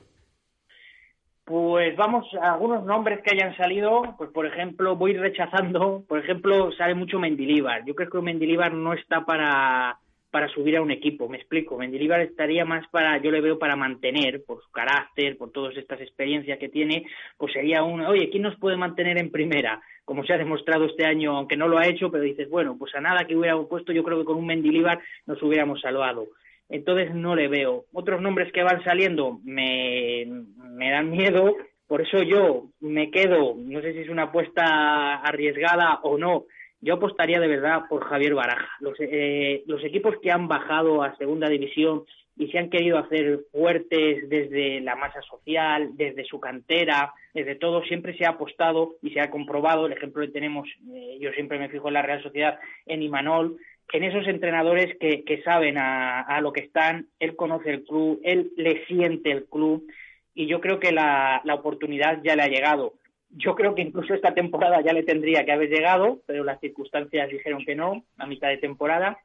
Pues vamos, a algunos nombres que hayan salido, pues por ejemplo, voy rechazando, por ejemplo, sale mucho Mendilíbar. Yo creo que Mendilíbar no está para, para subir a un equipo, me explico. Mendilibar estaría más para, yo le veo para mantener, por su carácter, por todas estas experiencias que tiene, pues sería un, oye, ¿quién nos puede mantener en primera? Como se ha demostrado este año, aunque no lo ha hecho, pero dices, bueno, pues a nada que hubiéramos puesto, yo creo que con un Mendilibar nos hubiéramos salvado. Entonces no le veo. Otros nombres que van saliendo me, me dan miedo, por eso yo me quedo, no sé si es una apuesta arriesgada o no, yo apostaría de verdad por Javier Baraja. Los, eh, los equipos que han bajado a segunda división y se han querido hacer fuertes desde la masa social, desde su cantera, desde todo, siempre se ha apostado y se ha comprobado, el ejemplo que tenemos, eh, yo siempre me fijo en la Real Sociedad, en Imanol, en esos entrenadores que, que saben a, a, lo que están, él conoce el club, él le siente el club y yo creo que la, la oportunidad ya le ha llegado. Yo creo que incluso esta temporada ya le tendría que haber llegado, pero las circunstancias dijeron que no, a mitad de temporada.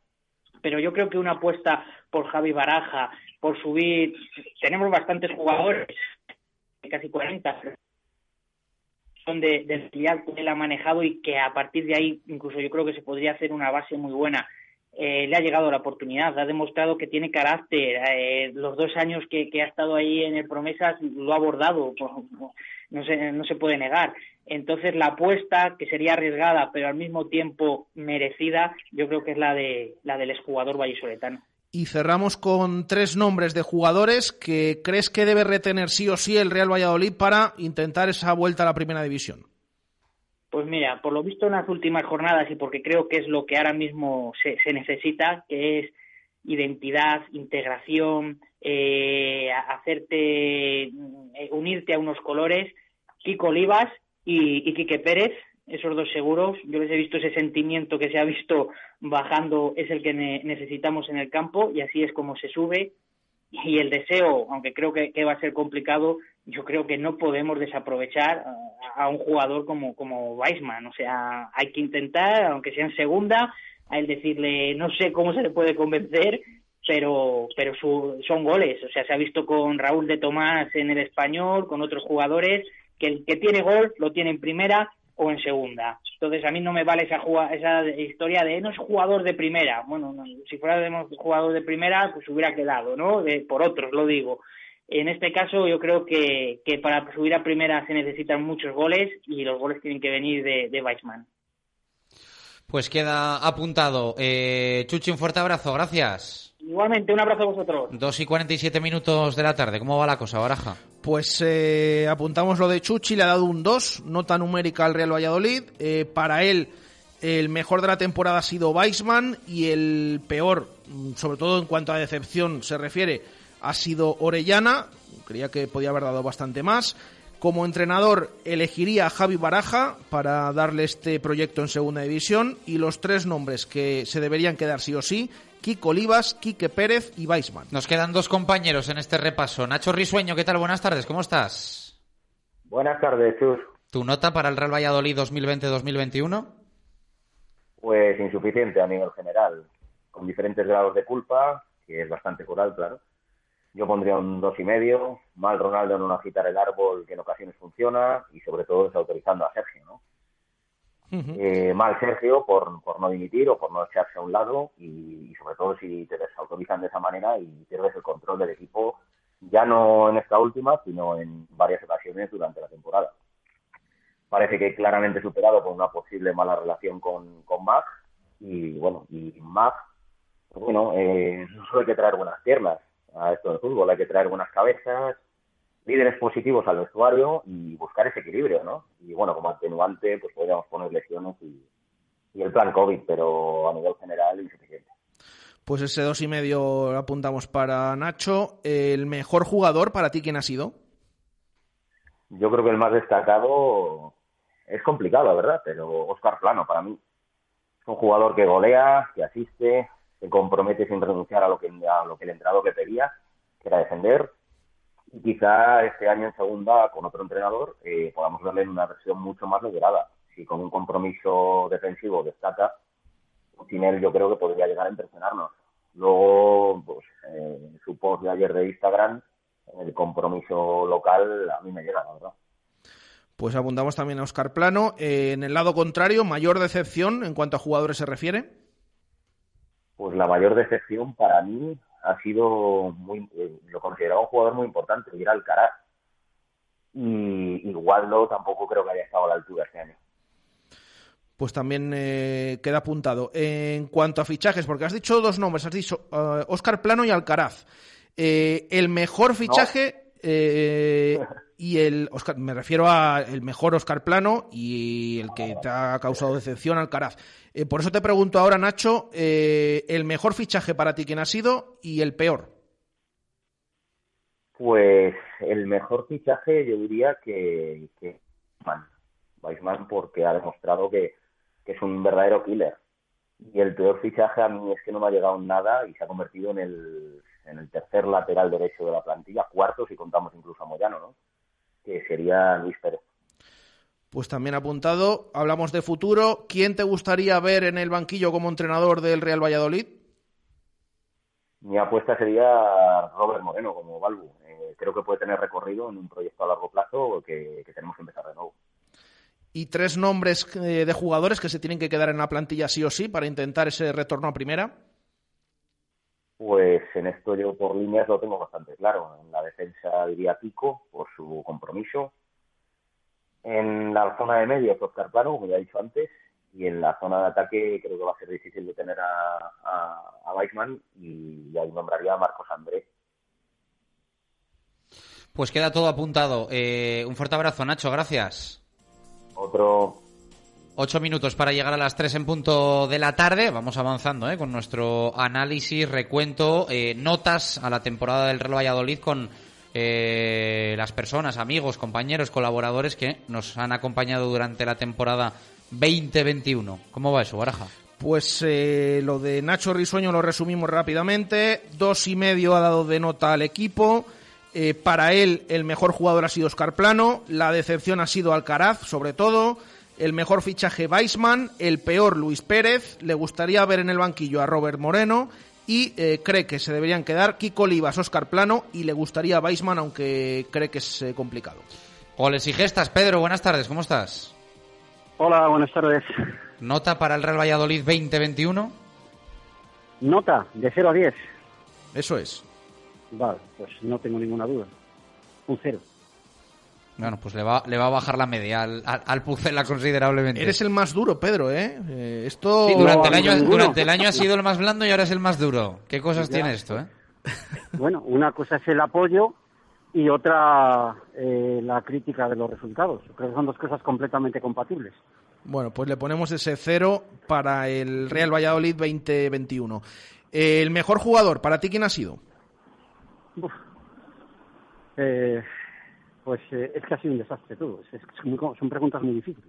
Pero yo creo que una apuesta por Javi Baraja, por subir, tenemos bastantes jugadores, casi 40, son de, de que él ha manejado y que a partir de ahí incluso yo creo que se podría hacer una base muy buena. Eh, le ha llegado la oportunidad, ha demostrado que tiene carácter. Eh, los dos años que, ha estado ahí en el Promesas lo ha abordado no se, no se puede negar. Entonces la apuesta, que sería arriesgada, pero al mismo tiempo merecida, yo creo que es la, de, la del exjugador vallisoletano. Y cerramos con tres nombres de jugadores que crees que debe retener sí o sí el Real Valladolid para intentar esa vuelta a la primera división. Pues mira, por lo visto en las últimas jornadas y porque creo que es lo que ahora mismo se, necesita, que es identidad, integración, eh, hacerte eh, unirte a unos colores, Kiko Olivas y, y Quique Pérez, esos dos seguros, yo les he visto ese sentimiento que se ha visto bajando, es el que necesitamos en el campo y así es como se sube. Y el deseo, aunque creo que, va a ser complicado, yo creo que no podemos desaprovechar a, un jugador como, como Weisman. O sea, hay que intentar, aunque sea en segunda, a él decirle, no sé cómo se le puede convencer, pero, pero son goles. O sea, se ha visto con Raúl de Tomás en el español, con otros jugadores, que el que tiene gol lo tiene en primera o en segunda. Entonces, a mí no me vale esa, esa historia de no es jugador de primera. Bueno, si fuera de jugador de primera, pues hubiera quedado, ¿no? De, por otros, lo digo. En este caso, yo creo que, que para subir a primera se necesitan muchos goles y los goles tienen que venir de, de Weissman. Pues queda apuntado. Eh, Chuchi, un fuerte abrazo, gracias. Igualmente, un abrazo a vosotros. Dos y 47 minutos de la tarde, ¿cómo va la cosa, Baraja? Pues eh, apuntamos lo de Chuchi, le ha dado un 2, nota numérica al Real Valladolid. Eh, para él, el mejor de la temporada ha sido Weisman y el peor, mm, sobre todo en cuanto a decepción se refiere, ha sido Orellana. Creía que podía haber dado bastante más. Como entrenador elegiría a Javi Baraja para darle este proyecto en segunda división y los tres nombres que se deberían quedar sí o sí, Kiko Olivas, Quique Pérez y Weisman. Nos quedan dos compañeros en este repaso. Nacho Risueño, ¿qué tal? Buenas tardes, ¿cómo estás? Buenas tardes, Chus. ¿Tu nota para el Real Valladolid 2020-2021? Pues insuficiente a nivel general, con diferentes grados de culpa, que es bastante coral, claro yo pondría un dos y medio. Mal Ronaldo en no agitar el árbol que en ocasiones funciona y sobre todo desautorizando a Sergio, ¿no? Eh, mal Sergio por, por no dimitir o por no echarse a un lado y, sobre todo si te desautorizan de esa manera y pierdes el control del equipo ya no en esta última sino en varias ocasiones durante la temporada. Parece que claramente superado por una posible mala relación con, con Mag y bueno, y Mag, pues bueno, eh, no suele que traer buenas piernas a esto del fútbol. Hay que traer buenas cabezas, líderes positivos al vestuario y buscar ese equilibrio, ¿no? Y bueno, como atenuante, pues podríamos poner lesiones y, y el plan COVID, pero a nivel general insuficiente. Pues ese dos y medio lo apuntamos para Nacho. ¿El mejor jugador para ti quién ha sido? Yo creo que el más destacado es complicado, la verdad, pero Oscar Plano para mí. Es un jugador que golea, que asiste, se compromete sin renunciar a lo que, a lo que el entrenador le pedía, que era defender. Y quizá este año en segunda, con otro entrenador, eh, podamos verle en una versión mucho más lograda. Si con un compromiso defensivo destaca, sin él yo creo que podría llegar a impresionarnos. Luego, pues, eh, su post de ayer de Instagram, el compromiso local, a mí me llega, la verdad. Pues apuntamos también a Oscar Plano. Eh, en el lado contrario, mayor decepción en cuanto a jugadores se refiere. Pues la mayor decepción para mí ha sido muy, eh, lo consideraba un jugador muy importante, y era Alcaraz. Y igual no, tampoco creo que haya estado a la altura este año. Pues también eh, queda apuntado. En cuanto a fichajes, porque has dicho dos nombres, has dicho Oscar Plano y Alcaraz. el mejor fichaje y el Oscar, me refiero a el mejor Oscar Plano y el que te ha causado decepción Alcaraz. Eh, por eso te pregunto ahora, Nacho, eh, el mejor fichaje para ti quién ha sido y el peor. Pues el mejor fichaje yo diría que, que Weissman, porque ha demostrado que, que es un verdadero killer. Y el peor fichaje a mí es que no me ha llegado nada y se ha convertido en el, en el tercer lateral derecho de la plantilla, cuarto si contamos incluso a Moyano, ¿no? Que sería Luis Pérez. Pues también apuntado, hablamos de futuro. ¿Quién te gustaría ver en el banquillo como entrenador del Real Valladolid? Mi apuesta sería Robert Moreno como Balbu. Eh, creo que puede tener recorrido en un proyecto a largo plazo que, tenemos que empezar de nuevo. ¿Y tres nombres eh, de jugadores que se tienen que quedar en la plantilla sí o sí para intentar ese retorno a primera? Pues en esto yo por líneas lo tengo bastante claro. En la defensa diría Pico por su compromiso. En la zona de medio Oscar Plano, como ya he dicho antes. Y en la zona de ataque creo que va a ser difícil de tener a, a, Weissman y ahí nombraría a Marcos Andrés. Pues queda todo apuntado. Eh, un fuerte abrazo, Nacho. Gracias. Otro. Ocho minutos para llegar a las tres en punto de la tarde. Vamos avanzando ¿eh? con nuestro análisis, recuento, eh, notas a la temporada del Real Valladolid con eh, las personas, amigos, compañeros, colaboradores que nos han acompañado durante la temporada 2021. ¿Cómo va eso, Baraja? Pues lo de Nacho Risueño lo resumimos rápidamente. Dos y medio ha dado de nota al equipo. para él, el mejor jugador ha sido Oscar Plano. La decepción ha sido Alcaraz, sobre todo el mejor fichaje Weisman, el peor Luis Pérez, le gustaría ver en el banquillo a Robert Moreno y eh, cree que se deberían quedar Kiko Olivas, Oscar Plano y le gustaría a Weisman, aunque cree que es eh, complicado. Goles y gestas, Pedro, buenas tardes, ¿cómo estás? Hola, buenas tardes. ¿Nota para el Real Valladolid 2021? Nota, de 0 a 10. Eso es. Vale, pues no tengo ninguna duda. Un cero. Bueno, pues le va, le va a bajar la media al, al, Pucela considerablemente. Eres el más duro, Pedro, ¿eh? eh esto... durante, el año, durante el año ha sido el más blando y ahora es el más duro. ¿Qué cosas tiene esto, eh? Bueno, una cosa es el apoyo y otra eh, la crítica de los resultados. Creo que son dos cosas completamente compatibles. Bueno, pues le ponemos ese cero para el Real Valladolid 2021. el mejor jugador, ¿para ti quién ha sido? Eh, pues eh, es que ha sido un desastre todo. son preguntas muy difíciles.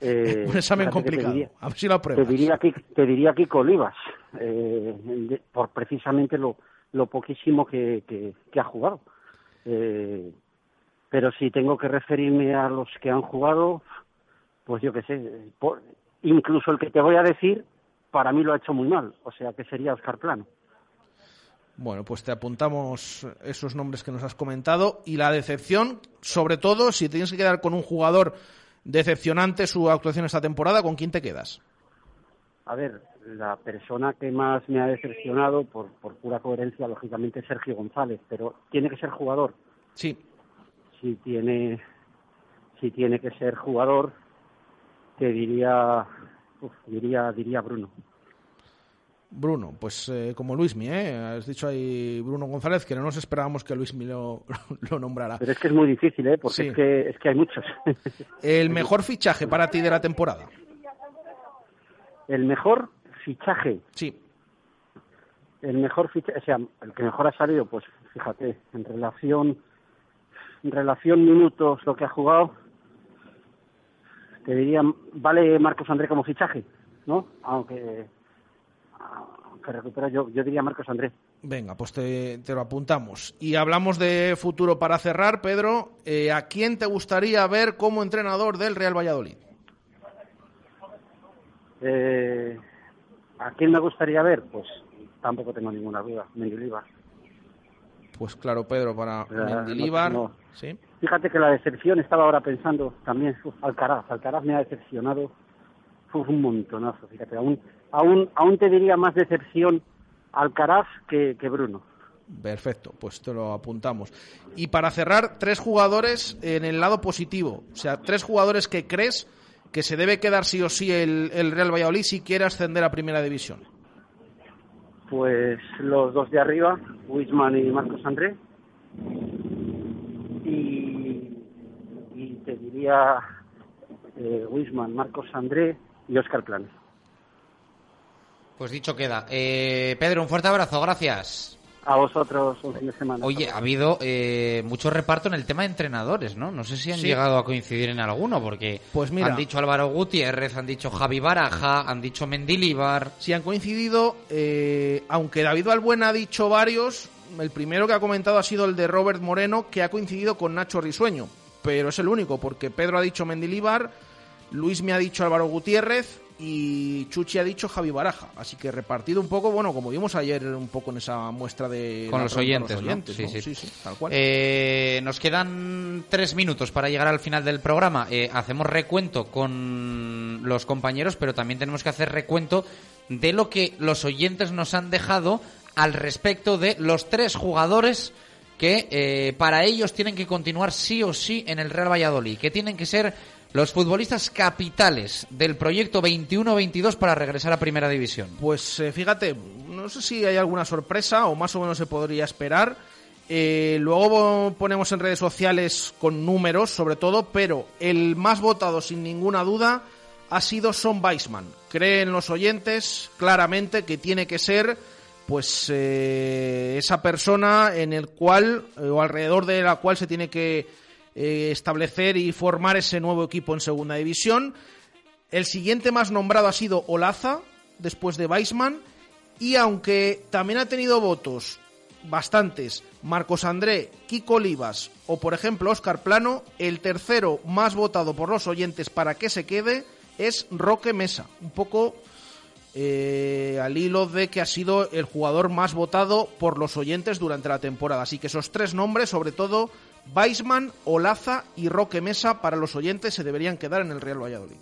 Eh, un examen complicado. a ver si lo apruebas. Te diría, te diría Kiko Olivas, eh, por precisamente lo, lo poquísimo que, que, ha jugado. Eh, pero si tengo que referirme a los que han jugado, pues yo qué sé, incluso el que te voy a decir, para mí lo ha hecho muy mal. O sea, que sería Oscar Plano. Bueno, pues te apuntamos esos nombres que nos has comentado y la decepción, sobre todo, si tienes que quedar con un jugador decepcionante su actuación esta temporada, ¿con quién te quedas? A ver, la persona que más me ha decepcionado, por, por pura coherencia, lógicamente, es Sergio González, pero tiene que ser jugador. Sí. Si tiene, si tiene que ser jugador, te diría, diría, diría Bruno. Bruno, pues eh, como Luismi, ¿eh? Has dicho ahí Bruno González que no nos esperábamos que Luismi lo, lo nombrara. Pero es que es muy difícil, ¿eh? Porque Sí. es, que, es que hay muchos. El mejor fichaje para ti de la temporada. El mejor fichaje. Sí. El mejor fichaje, o sea, el que mejor ha salido, pues fíjate, en relación, en relación minutos, lo que ha jugado, te diría, vale Marcos André como fichaje, ¿no? Aunque, aunque recupera, yo, yo diría Marcos André. Venga, pues te, te lo apuntamos. Y hablamos de futuro para cerrar, Pedro. Eh, ¿A quién te gustaría ver como entrenador del Real Valladolid? Eh, ¿A quién me gustaría ver? Pues tampoco tengo ninguna duda, Mendilibar. Pues claro, Pedro, para Mendilibar. no, no. Sí. Fíjate que la decepción, estaba ahora pensando también, uf, Alcaraz, Alcaraz me ha decepcionado uf, un montonazo, fíjate, aún, aún, aún te diría más decepción Alcaraz que, que Bruno. Perfecto, pues te lo apuntamos. Y para cerrar, tres jugadores en el lado positivo. O sea, tres jugadores que crees que se debe quedar sí o sí el, el Real Valladolid si quiere ascender a Primera División. Pues los dos de arriba, Wisman y Marcos André. Y, y te diría eh, Wisman, Marcos André y Oscar Planes. Pues dicho queda. Eh, Pedro, un fuerte abrazo, gracias. A vosotros un fin de semana. Oye, ha habido eh, mucho reparto en el tema de entrenadores, ¿no? No sé si han Sí. llegado a coincidir en alguno, porque Pues mira. han dicho Álvaro Gutiérrez, han dicho Javi Baraja, han dicho Mendilibar. Si han coincidido, eh, aunque David Balbuena ha dicho varios, el primero que ha comentado ha sido el de Robert Moreno, que ha coincidido con Nacho Risueño. Pero es el único, porque Pedro ha dicho Mendilibar, Luis me ha dicho Álvaro Gutiérrez y Chuchi ha dicho Javi Baraja. Así que repartido un poco, bueno, como vimos ayer un poco en esa muestra de... Con los oyentes, Sí, ¿no? sí. sí, sí, tal cual. Eh, nos quedan tres minutos para llegar al final del programa. Eh, hacemos recuento con los compañeros, pero también tenemos que hacer recuento de lo que los oyentes nos han dejado al respecto de los tres jugadores que eh, para ellos tienen que continuar sí o sí en el Real Valladolid, que tienen que ser los futbolistas capitales del proyecto 21-22 para regresar a Primera División. Pues eh, fíjate, no sé si hay alguna sorpresa o más o menos se podría esperar. Eh, luego ponemos en redes sociales con números, sobre todo, pero el más votado, sin ninguna duda, ha sido Son Weisman. Creen los oyentes claramente que tiene que ser pues eh, esa persona en el cual eh, o alrededor de la cual se tiene que eh, establecer y formar ese nuevo equipo en segunda división. El siguiente más nombrado ha sido Olaza, después de Weisman, y aunque también ha tenido votos bastantes Marcos André, Kiko Olivas o por ejemplo Óscar Plano, el tercero más votado por los oyentes para que se quede es Roque Mesa, un poco eh, al hilo de que ha sido el jugador más votado por los oyentes durante la temporada. Así que esos tres nombres, sobre todo Weisman, Olaza y Roque Mesa, para los oyentes se deberían quedar en el Real Valladolid.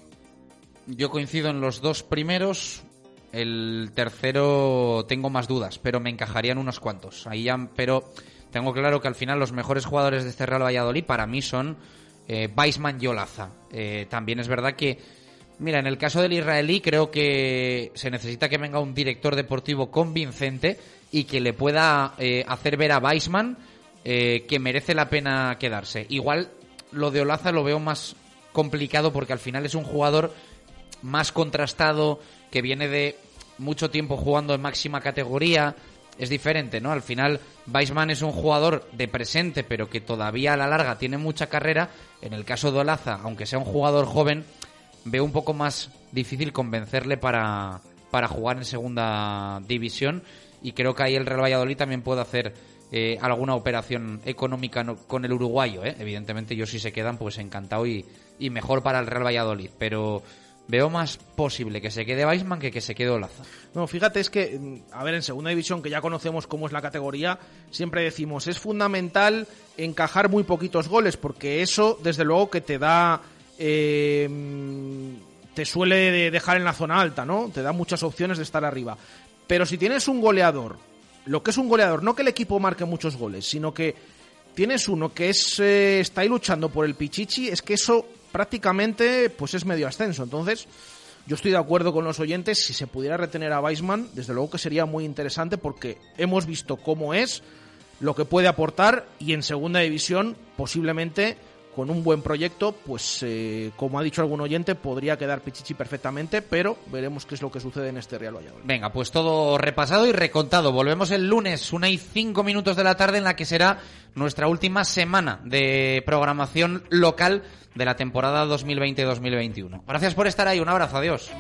Yo coincido en los dos primeros. El tercero tengo más dudas, pero me encajarían unos cuantos. Ahí ya, pero tengo claro que al final los mejores jugadores de este Real Valladolid para mí son eh, Weisman y Olaza. Eh, también es verdad que, mira, en el caso del israelí creo que se necesita que venga un director deportivo convincente y que le pueda eh, hacer ver a Weisman eh, que merece la pena quedarse. Igual lo de Olaza lo veo más complicado porque al final es un jugador más contrastado, que viene de mucho tiempo jugando en máxima categoría, es diferente, ¿no? Al final, Weisman es un jugador de presente, pero que todavía a la larga tiene mucha carrera. En el caso de Olaza, aunque sea un jugador joven, veo un poco más difícil convencerle para, para jugar en segunda división. Y creo que ahí el Real Valladolid también puede hacer eh, alguna operación económica con el uruguayo. ¿eh? Evidentemente, yo si se quedan, pues encantado y, y mejor para el Real Valladolid. Pero veo más posible que se quede Weisman que que se quede Olaza. No, fíjate, es que, mm, a ver, en segunda división, que ya conocemos cómo es la categoría, siempre decimos, es fundamental encajar muy poquitos goles, porque eso, desde luego, que te da. eh, mm, te suele de- dejar en la zona alta, ¿no? Te da muchas opciones de estar arriba. Pero si tienes un goleador, lo que es un goleador, no que el equipo marque muchos goles, sino que tienes uno que es eh, está ahí luchando por el pichichi, es que eso prácticamente pues es medio ascenso. Entonces, Yo estoy de acuerdo con los oyentes, si se pudiera retener a Weisman, desde luego que sería muy interesante porque hemos visto cómo es, lo que puede aportar y en segunda división posiblemente con un buen proyecto, pues eh, como ha dicho algún oyente, podría quedar Pichichi perfectamente, pero veremos qué es lo que sucede en este Real Valladolid. Venga, pues todo repasado y recontado. Volvemos el lunes, una y cinco minutos de la tarde, en la que será nuestra última semana de programación local de la temporada 2020-2021. Gracias por estar ahí, un abrazo, adiós.